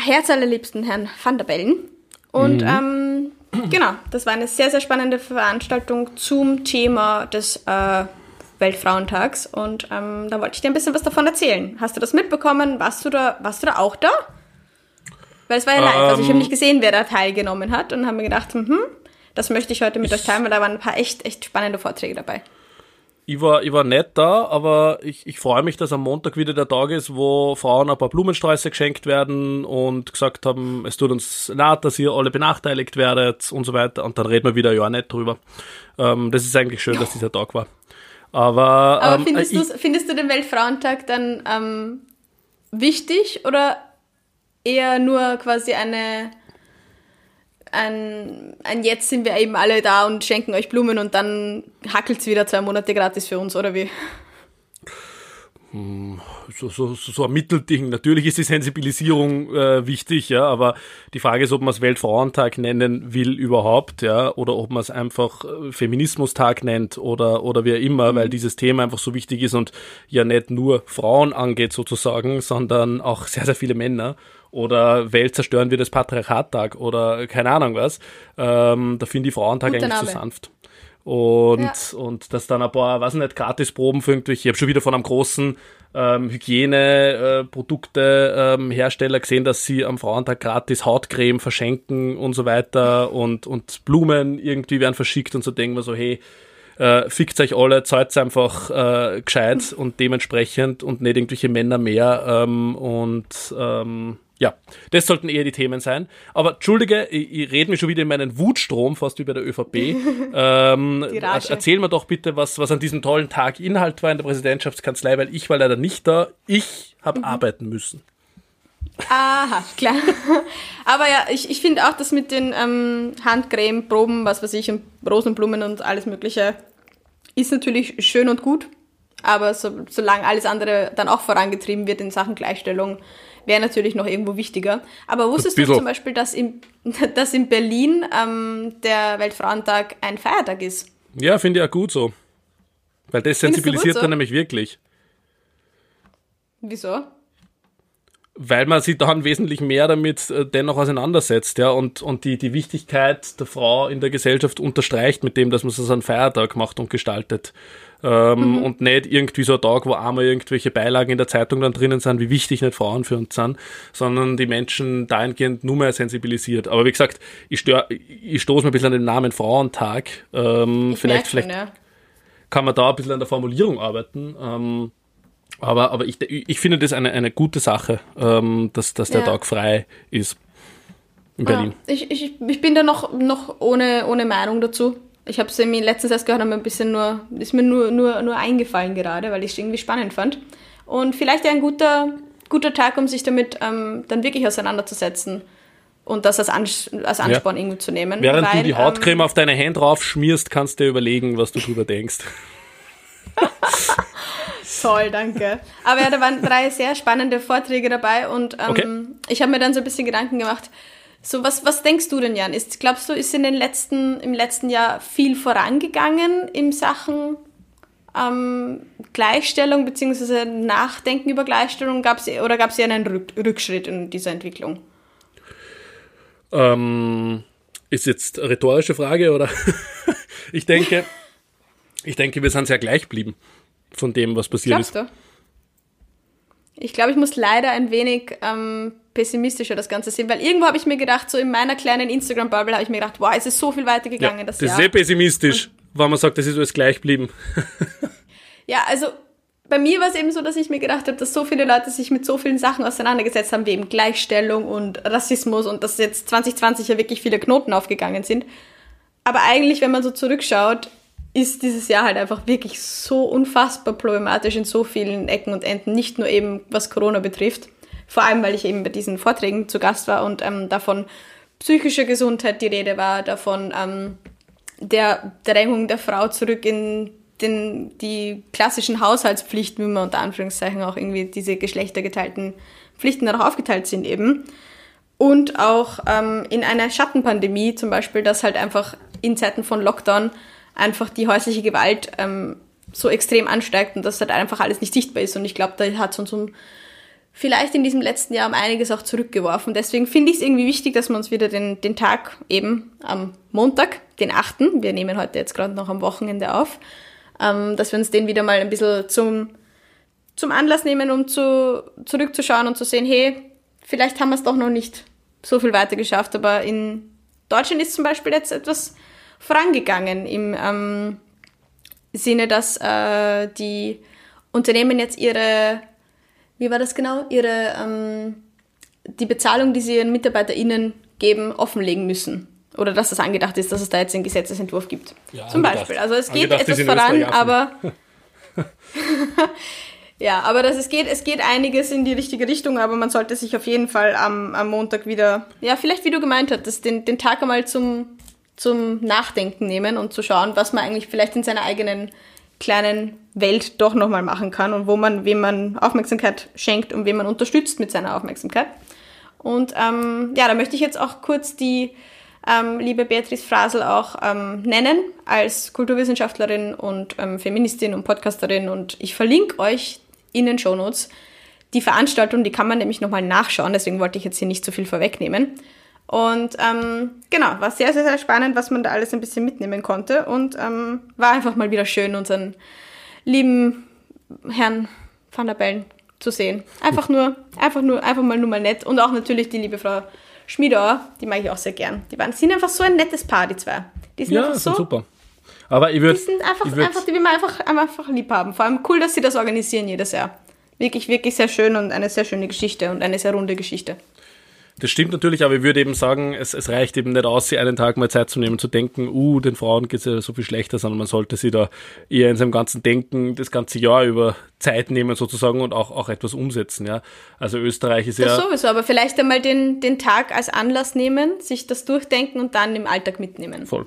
herzallerliebsten Herrn Van der Bellen. Und ähm, genau, das war eine sehr, sehr spannende Veranstaltung zum Thema des äh, Weltfrauentags. Und ähm, da wollte ich dir ein bisschen was davon erzählen. Hast du das mitbekommen? Warst du da, warst du da auch da? Weil es war ja live. Also ich habe Ähm. nicht gesehen, wer da teilgenommen hat und habe mir gedacht, hm, das möchte ich heute mit euch teilen, weil da waren ein paar echt, echt spannende Vorträge dabei. ich war, ich war nicht da, aber ich, ich freue mich, dass am Montag wieder der Tag ist, wo Frauen ein paar Blumensträuße geschenkt werden und gesagt haben, es tut uns leid, dass ihr alle benachteiligt werdet und so weiter. Und dann reden wir wieder ein Jahr nicht drüber. Ähm, das ist eigentlich schön, dass dieser Tag war. Aber, Aber ähm, findest, ich, du's- findest du den Weltfrauentag dann ähm, wichtig oder eher nur quasi eine ein, ein Jetzt sind wir eben alle da und schenken euch Blumen und dann hackelt's wieder zwei Monate gratis für uns, oder wie? so, so, so so ein Mittelding. Natürlich ist die Sensibilisierung äh, wichtig, ja, aber die Frage ist, ob man es Weltfrauentag nennen will überhaupt, ja, oder ob man es einfach äh, Feminismustag nennt oder oder wie auch immer, weil dieses Thema einfach so wichtig ist und ja nicht nur Frauen angeht sozusagen, sondern auch sehr sehr viele Männer oder Welt zerstören wir das Patriarchattag oder keine Ahnung was. Ähm, da finde ich Frauentag Guter eigentlich zu Name. sanft. Und, Ja. und dass dann ein paar, weiß nicht, Gratisproben für irgendwelche, ich habe schon wieder von einem großen ähm, Hygieneprodukte ähm, gesehen, dass sie am Frauentag gratis Hautcreme verschenken und so weiter und, und Blumen irgendwie werden verschickt und so denken wir so, hey, äh, fickt euch alle, zahlt einfach äh, gescheit und dementsprechend und nicht irgendwelche Männer mehr ähm, und ähm, ja, das sollten eher die Themen sein. Aber entschuldige, ich, ich rede mir schon wieder in meinen Wutstrom, fast wie bei der ÖVP. ähm, erzähl mir doch bitte, was, was an diesem tollen Tag Inhalt war in der Präsidentschaftskanzlei, weil ich war leider nicht da. Ich habe Mhm. arbeiten müssen. Aha, klar. Aber ja, ich, ich finde auch das mit den ähm, Handcreme, Proben, was weiß ich, und Rosenblumen und alles Mögliche ist natürlich schön und gut. Aber so, solange alles andere dann auch vorangetrieben wird in Sachen Gleichstellung, wäre natürlich noch irgendwo wichtiger. Aber wusstest du zum Beispiel, dass in, dass in Berlin ähm, der Weltfrauentag ein Feiertag ist? Ja, finde ich auch gut so. Weil das Findest sensibilisiert so? dann nämlich wirklich. Wieso? Weil man sich dann wesentlich mehr damit äh, dennoch auseinandersetzt, ja, und, und die, die Wichtigkeit der Frau in der Gesellschaft unterstreicht mit dem, dass man es einen Feiertag macht und gestaltet. Ähm, Und nicht irgendwie so ein Tag, wo einmal irgendwelche Beilagen in der Zeitung dann drinnen sind, wie wichtig nicht Frauen für uns sind, sondern die Menschen dahingehend nur mehr sensibilisiert. Aber wie gesagt, ich, stör, ich stoße mir ein bisschen an den Namen Frauentag. Ähm, Ich vielleicht, schon, vielleicht ja. kann man da ein bisschen an der Formulierung arbeiten. Ähm, aber, aber ich, ich finde das eine, eine gute Sache, ähm, dass, dass der Ja. Tag frei ist in Ja, Berlin. ich, ich, ich bin da noch, noch ohne, ohne Meinung dazu. Ich habe es mir letztens erst gehört, aber ein bisschen nur, ist mir nur, nur, nur eingefallen gerade, weil ich es irgendwie spannend fand. Und vielleicht ja ein guter, guter Tag, um sich damit ähm, dann wirklich auseinanderzusetzen und das als, Ans als Ansporn irgendwie zu nehmen. Während weil, du die Hautcreme Ähm, auf deine Hände drauf schmierst, kannst du dir überlegen, was du drüber denkst. Toll, danke. Aber ja, da waren drei sehr spannende Vorträge dabei und ähm, Okay. ich habe mir dann so ein bisschen Gedanken gemacht. So, was, was denkst du denn, Jan? Ist, glaubst du, ist in den letzten, im letzten Jahr viel vorangegangen in Sachen ähm, Gleichstellung beziehungsweise Nachdenken über Gleichstellung? Gab's, oder gab es eher einen Rück Rückschritt in dieser Entwicklung? Ähm, ist jetzt eine rhetorische Frage oder? Ich denke, ich denke, wir sind sehr gleich geblieben von dem, was passiert Glaubst ist. Du? Ich glaube, ich muss leider ein wenig ähm, pessimistischer das Ganze sehen, weil irgendwo habe ich mir gedacht, so in meiner kleinen Instagram-Bubble habe ich mir gedacht, wow, es ist so viel weitergegangen. Ja, das, das ist sehr pessimistisch, Und, weil man sagt, das ist alles gleich geblieben. ja, also bei mir war es eben so, dass ich mir gedacht habe, dass so viele Leute sich mit so vielen Sachen auseinandergesetzt haben, wie eben Gleichstellung und Rassismus und dass jetzt 2020 ja wirklich viele Knoten aufgegangen sind. Aber eigentlich, wenn man so zurückschaut, ist dieses Jahr halt einfach wirklich so unfassbar problematisch in so vielen Ecken und Enden, nicht nur eben was Corona betrifft, vor allem weil ich eben bei diesen Vorträgen zu Gast war und ähm, davon psychische Gesundheit die Rede war, davon ähm, der Drängung der Frau zurück in den, die klassischen Haushaltspflichten, wie man unter Anführungszeichen auch irgendwie diese geschlechtergeteilten Pflichten darauf aufgeteilt sind eben. Und auch ähm, in einer Schattenpandemie zum Beispiel, dass halt einfach in Zeiten von Lockdown einfach die häusliche Gewalt ähm, so extrem ansteigt und dass halt einfach alles nicht sichtbar ist. Und ich glaube, da hat es uns um vielleicht in diesem letzten Jahr um einiges auch zurückgeworfen. Deswegen finde ich es irgendwie wichtig, dass wir uns wieder den, den Tag eben am Montag, den 8., wir nehmen heute jetzt gerade noch am Wochenende auf, ähm, dass wir uns den wieder mal ein bisschen zum, zum Anlass nehmen, um zu, zurückzuschauen und zu sehen, hey, vielleicht haben wir es doch noch nicht so viel weiter geschafft, aber in Deutschland ist zum Beispiel jetzt etwas vorangegangen im ähm, Sinne, dass äh, die Unternehmen jetzt ihre, wie war das genau, ihre ähm, die Bezahlung, die sie ihren MitarbeiterInnen geben, offenlegen müssen. Oder dass das angedacht ist, dass es da jetzt einen Gesetzesentwurf gibt. Ja, Zum angedacht. Beispiel. Also es geht angedacht etwas voran, aber ja, aber das, es, geht, es geht einiges in die richtige Richtung, aber man sollte sich auf jeden Fall am, am Montag wieder, ja, vielleicht wie du gemeint hattest, den, den Tag einmal zum zum Nachdenken nehmen und zu schauen, was man eigentlich vielleicht in seiner eigenen kleinen Welt doch nochmal machen kann und wo man, wem man Aufmerksamkeit schenkt und wem man unterstützt mit seiner Aufmerksamkeit. Und ähm, ja, da möchte ich jetzt auch kurz die ähm, liebe Beatrice Frasel auch ähm, nennen als Kulturwissenschaftlerin und ähm, Feministin und Podcasterin und ich verlinke euch in den Shownotes die Veranstaltung, die kann man nämlich nochmal nachschauen, deswegen wollte ich jetzt hier nicht zu so viel vorwegnehmen. Und ähm, genau, war sehr, sehr, sehr spannend, was man da alles ein bisschen mitnehmen konnte. Und ähm, war einfach mal wieder schön, unseren lieben Herrn Van der Bellen zu sehen. Einfach nur, einfach nur, einfach mal nur mal nett. Und auch natürlich die liebe Frau Schmiedauer, die mag ich auch sehr gern. Die waren, sind einfach so ein nettes Paar, die zwei. Die sind ja, einfach so, super. Aber ich würde. Die sind einfach, einfach, die will man einfach, einfach lieb haben. Vor allem cool, dass sie das organisieren jedes Jahr. Wirklich, wirklich sehr schön und eine sehr schöne Geschichte und eine sehr runde Geschichte. Das stimmt natürlich, aber ich würde eben sagen, es, es reicht eben nicht aus, sich einen Tag mal Zeit zu nehmen, zu denken, uh, den Frauen geht es ja so viel schlechter, sondern man sollte sich da eher in seinem ganzen Denken das ganze Jahr über Zeit nehmen sozusagen und auch, auch etwas umsetzen, ja. Also Österreich ist das ja... sowieso, aber vielleicht einmal den, den Tag als Anlass nehmen, sich das durchdenken und dann im Alltag mitnehmen. Voll.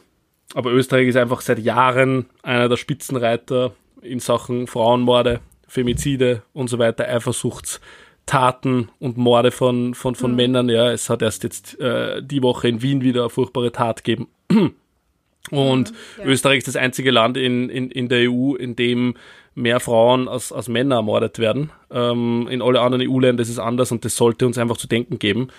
Aber Österreich ist einfach seit Jahren einer der Spitzenreiter in Sachen Frauenmorde, Femizide und so weiter, Eifersuchts- Taten und Morde von, von, von mhm. Männern. Ja, es hat erst jetzt äh, die Woche in Wien wieder eine furchtbare Tat gegeben. Und ja. Österreich ist das einzige Land in, in, in der EU, in dem mehr Frauen als, als Männer ermordet werden. Ähm, in alle anderen EU-Ländern ist es anders und das sollte uns einfach zu denken geben,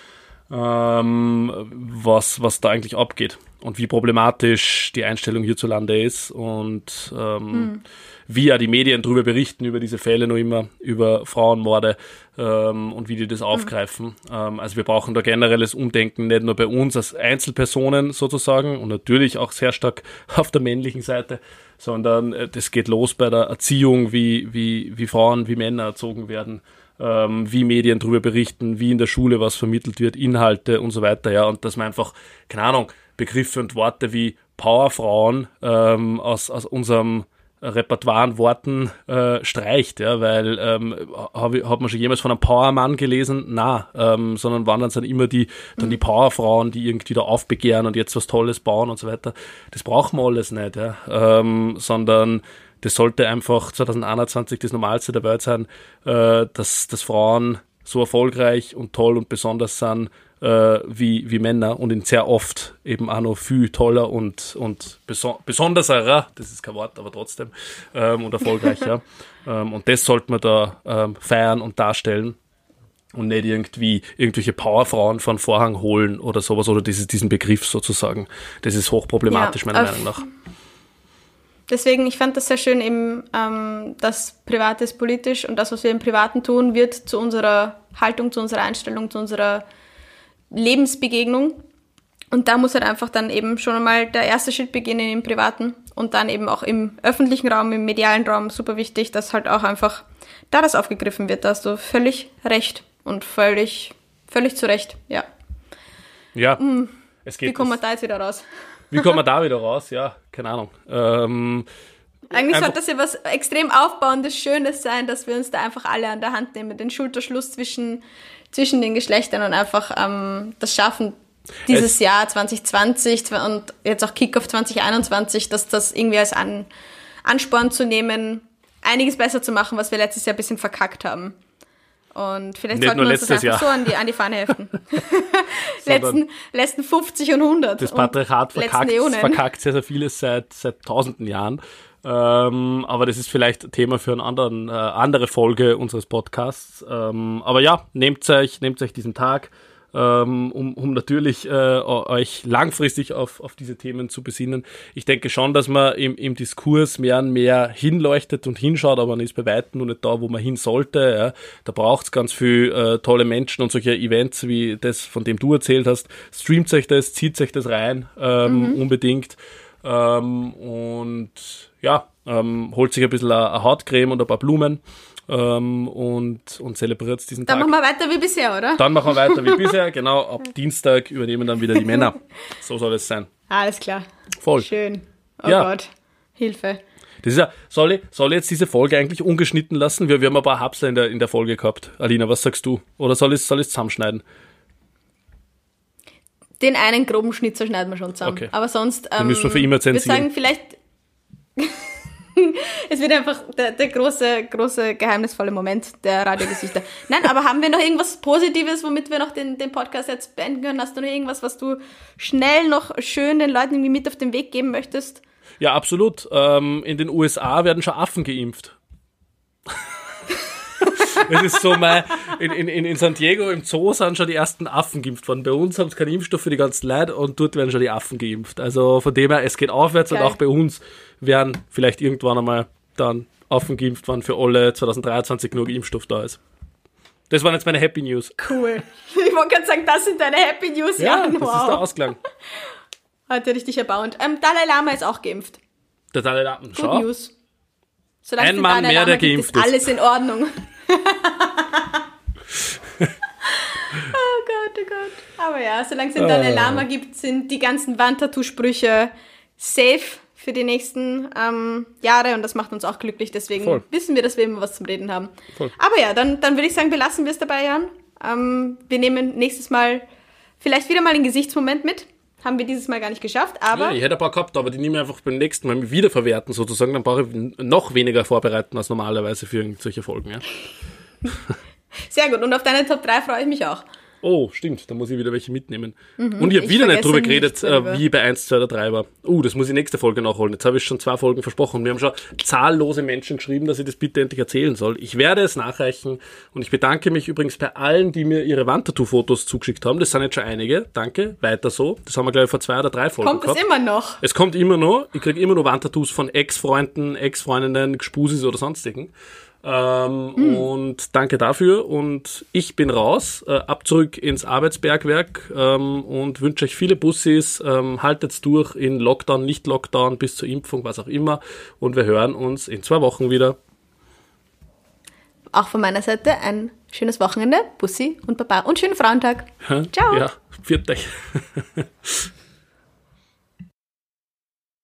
ähm, was, was da eigentlich abgeht und wie problematisch die Einstellung hierzulande ist und ähm, mhm wie ja die Medien darüber berichten, über diese Fälle noch immer, über Frauenmorde ähm, und wie die das mhm. aufgreifen. Ähm, also wir brauchen da generelles Umdenken, nicht nur bei uns als Einzelpersonen sozusagen und natürlich auch sehr stark auf der männlichen Seite, sondern äh, das geht los bei der Erziehung, wie, wie, wie Frauen, wie Männer erzogen werden. Ähm, wie Medien darüber berichten, wie in der Schule was vermittelt wird, Inhalte und so weiter, ja, und dass man einfach, keine Ahnung, Begriffe und Worte wie Powerfrauen ähm, aus, aus unserem Repertoire an Worten äh, streicht, ja, weil ähm, habe hat man schon jemals von einem Powermann gelesen? Na, ähm, sondern waren dann sind immer die dann die Powerfrauen, die irgendwie da aufbegehren und jetzt was Tolles bauen und so weiter. Das brauchen wir alles nicht, ja, ähm, sondern das sollte einfach 2021 das Normalste der Welt sein, äh, dass, dass Frauen so erfolgreich und toll und besonders sind, äh, wie, wie Männer und in sehr oft eben auch noch viel toller und, und beso besonderer, das ist kein Wort, aber trotzdem, ähm, und erfolgreicher. ähm, und das sollte man da ähm, feiern und darstellen und nicht irgendwie irgendwelche Powerfrauen von Vorhang holen oder sowas oder dieses, diesen Begriff sozusagen. Das ist hochproblematisch, ja, meiner Meinung nach. Deswegen, ich fand das sehr schön, eben, ähm, das Private ist politisch und das, was wir im Privaten tun, wird zu unserer Haltung, zu unserer Einstellung, zu unserer Lebensbegegnung. Und da muss halt einfach dann eben schon einmal der erste Schritt beginnen im Privaten und dann eben auch im öffentlichen Raum, im medialen Raum super wichtig, dass halt auch einfach da das aufgegriffen wird. Da hast du völlig recht und völlig, völlig zu Recht, ja. Ja, mm, es geht. Wie kommen wir da jetzt wieder raus? Wie kommen wir da wieder raus? Ja, keine Ahnung. Ähm, Eigentlich sollte das ja was extrem Aufbauendes, Schönes sein, dass wir uns da einfach alle an der Hand nehmen, den Schulterschluss zwischen, zwischen den Geschlechtern und einfach ähm, das schaffen, dieses es Jahr 2020 und jetzt auch Kickoff 2021, dass das irgendwie als an, Ansporn zu nehmen, einiges besser zu machen, was wir letztes Jahr ein bisschen verkackt haben. Und vielleicht Nicht sollten wir uns das einfach Jahr. so an die, an die Fahne heften. letzten, letzten 50 und 100. Das Patriarchat verkackt, verkackt sehr, sehr vieles seit, seit tausenden Jahren. Ähm, aber das ist vielleicht Thema für eine anderen, äh, andere Folge unseres Podcasts. Ähm, aber ja, nehmt euch, nehmt euch diesen Tag ähm, um, um natürlich äh, euch langfristig auf, auf diese Themen zu besinnen. Ich denke schon, dass man im, im Diskurs mehr und mehr hinleuchtet und hinschaut, aber man ist bei weitem noch nicht da, wo man hin sollte. Ja. Da braucht es ganz viel äh, tolle Menschen und solche Events wie das, von dem du erzählt hast. Streamt euch das, zieht euch das rein, ähm, mhm. unbedingt. Ähm, und ja, ähm, holt sich ein bisschen eine Hautcreme und ein paar Blumen ähm, und, und zelebriert diesen dann Tag. Dann machen wir weiter wie bisher, oder? Dann machen wir weiter wie bisher, genau. Ab Dienstag übernehmen dann wieder die Männer. So soll es sein. Alles klar. Voll. Schön. Oh ja. Gott. Hilfe. Das ist ja, soll ich, soll ich jetzt diese Folge eigentlich ungeschnitten lassen? Wir, wir haben ein paar Hapsler in der, in der Folge gehabt. Alina, was sagst du? Oder soll ich soll es zusammenschneiden? Den einen groben Schnitzer schneiden wir schon zusammen. Okay. Aber sonst. Ähm, Den müssen wir für immer zensieren. Wir sagen vielleicht. es wird einfach der, der, große, große, geheimnisvolle Moment der Radiogesichter. Nein, aber haben wir noch irgendwas Positives, womit wir noch den, den Podcast jetzt beenden können? Hast du noch irgendwas, was du schnell noch schön den Leuten irgendwie mit auf den Weg geben möchtest? Ja, absolut. Ähm, in den USA werden schon Affen geimpft. Das ist so mein, in, in, in San Diego im Zoo sind schon die ersten Affen geimpft worden. Bei uns haben sie keinen Impfstoff für die ganzen Leute und dort werden schon die Affen geimpft. Also von dem her, es geht aufwärts Geil. und auch bei uns werden vielleicht irgendwann einmal dann Affen geimpft, wann für alle 2023 genug Impfstoff da ist. Das waren jetzt meine Happy News. Cool. Ich wollte gerade sagen, das sind deine Happy News. Ja, ja das wow. ist der Ausklang. Heute richtig erbauend. Ähm, Dalai Lama ist auch geimpft. Der Dalai Lama, schau. Good News. Solange Ein Mann mehr, der geimpft ist. Alles in Ordnung. oh Gott, oh Gott. Aber ja, solange es den Dalai Lama gibt, sind die ganzen Wandtattoo-Sprüche safe für die nächsten ähm, Jahre und das macht uns auch glücklich. Deswegen Voll. wissen wir, dass wir immer was zum Reden haben. Voll. Aber ja, dann, dann würde ich sagen, belassen wir es dabei, Jan. Ähm, wir nehmen nächstes Mal vielleicht wieder mal den Gesichtsmoment mit. Haben wir dieses Mal gar nicht geschafft, aber. Ja, ich hätte ein paar gehabt, aber die nehme ich einfach beim nächsten Mal wiederverwerten sozusagen. Dann brauche ich noch weniger vorbereiten als normalerweise für solche Folgen. Ja. Sehr gut. Und auf deine Top 3 freue ich mich auch. Oh, stimmt, da muss ich wieder welche mitnehmen. Mhm, und ich habe wieder nicht drüber geredet, äh, wie bei 1, 2 oder 3 war. Uh, das muss ich nächste Folge nachholen. Jetzt habe ich schon zwei Folgen versprochen. Wir haben schon zahllose Menschen geschrieben, dass ich das bitte endlich erzählen soll. Ich werde es nachreichen und ich bedanke mich übrigens bei allen, die mir ihre Wandtattoo-Fotos zugeschickt haben. Das sind jetzt schon einige. Danke, weiter so. Das haben wir, glaube ich, vor zwei oder drei Folgen kommt gehabt. Kommt es immer noch? Es kommt immer noch. Ich kriege immer noch Wandtattoos von Ex-Freunden, Ex-Freundinnen, Gspusis oder sonstigen. Ähm, mhm. Und danke dafür. Und ich bin raus, äh, ab zurück ins Arbeitsbergwerk ähm, und wünsche euch viele Bussis. Ähm, haltet durch in Lockdown, nicht Lockdown, bis zur Impfung, was auch immer. Und wir hören uns in zwei Wochen wieder. Auch von meiner Seite ein schönes Wochenende, Bussi und Baba und schönen Frauentag. Ciao. Ja, viert euch.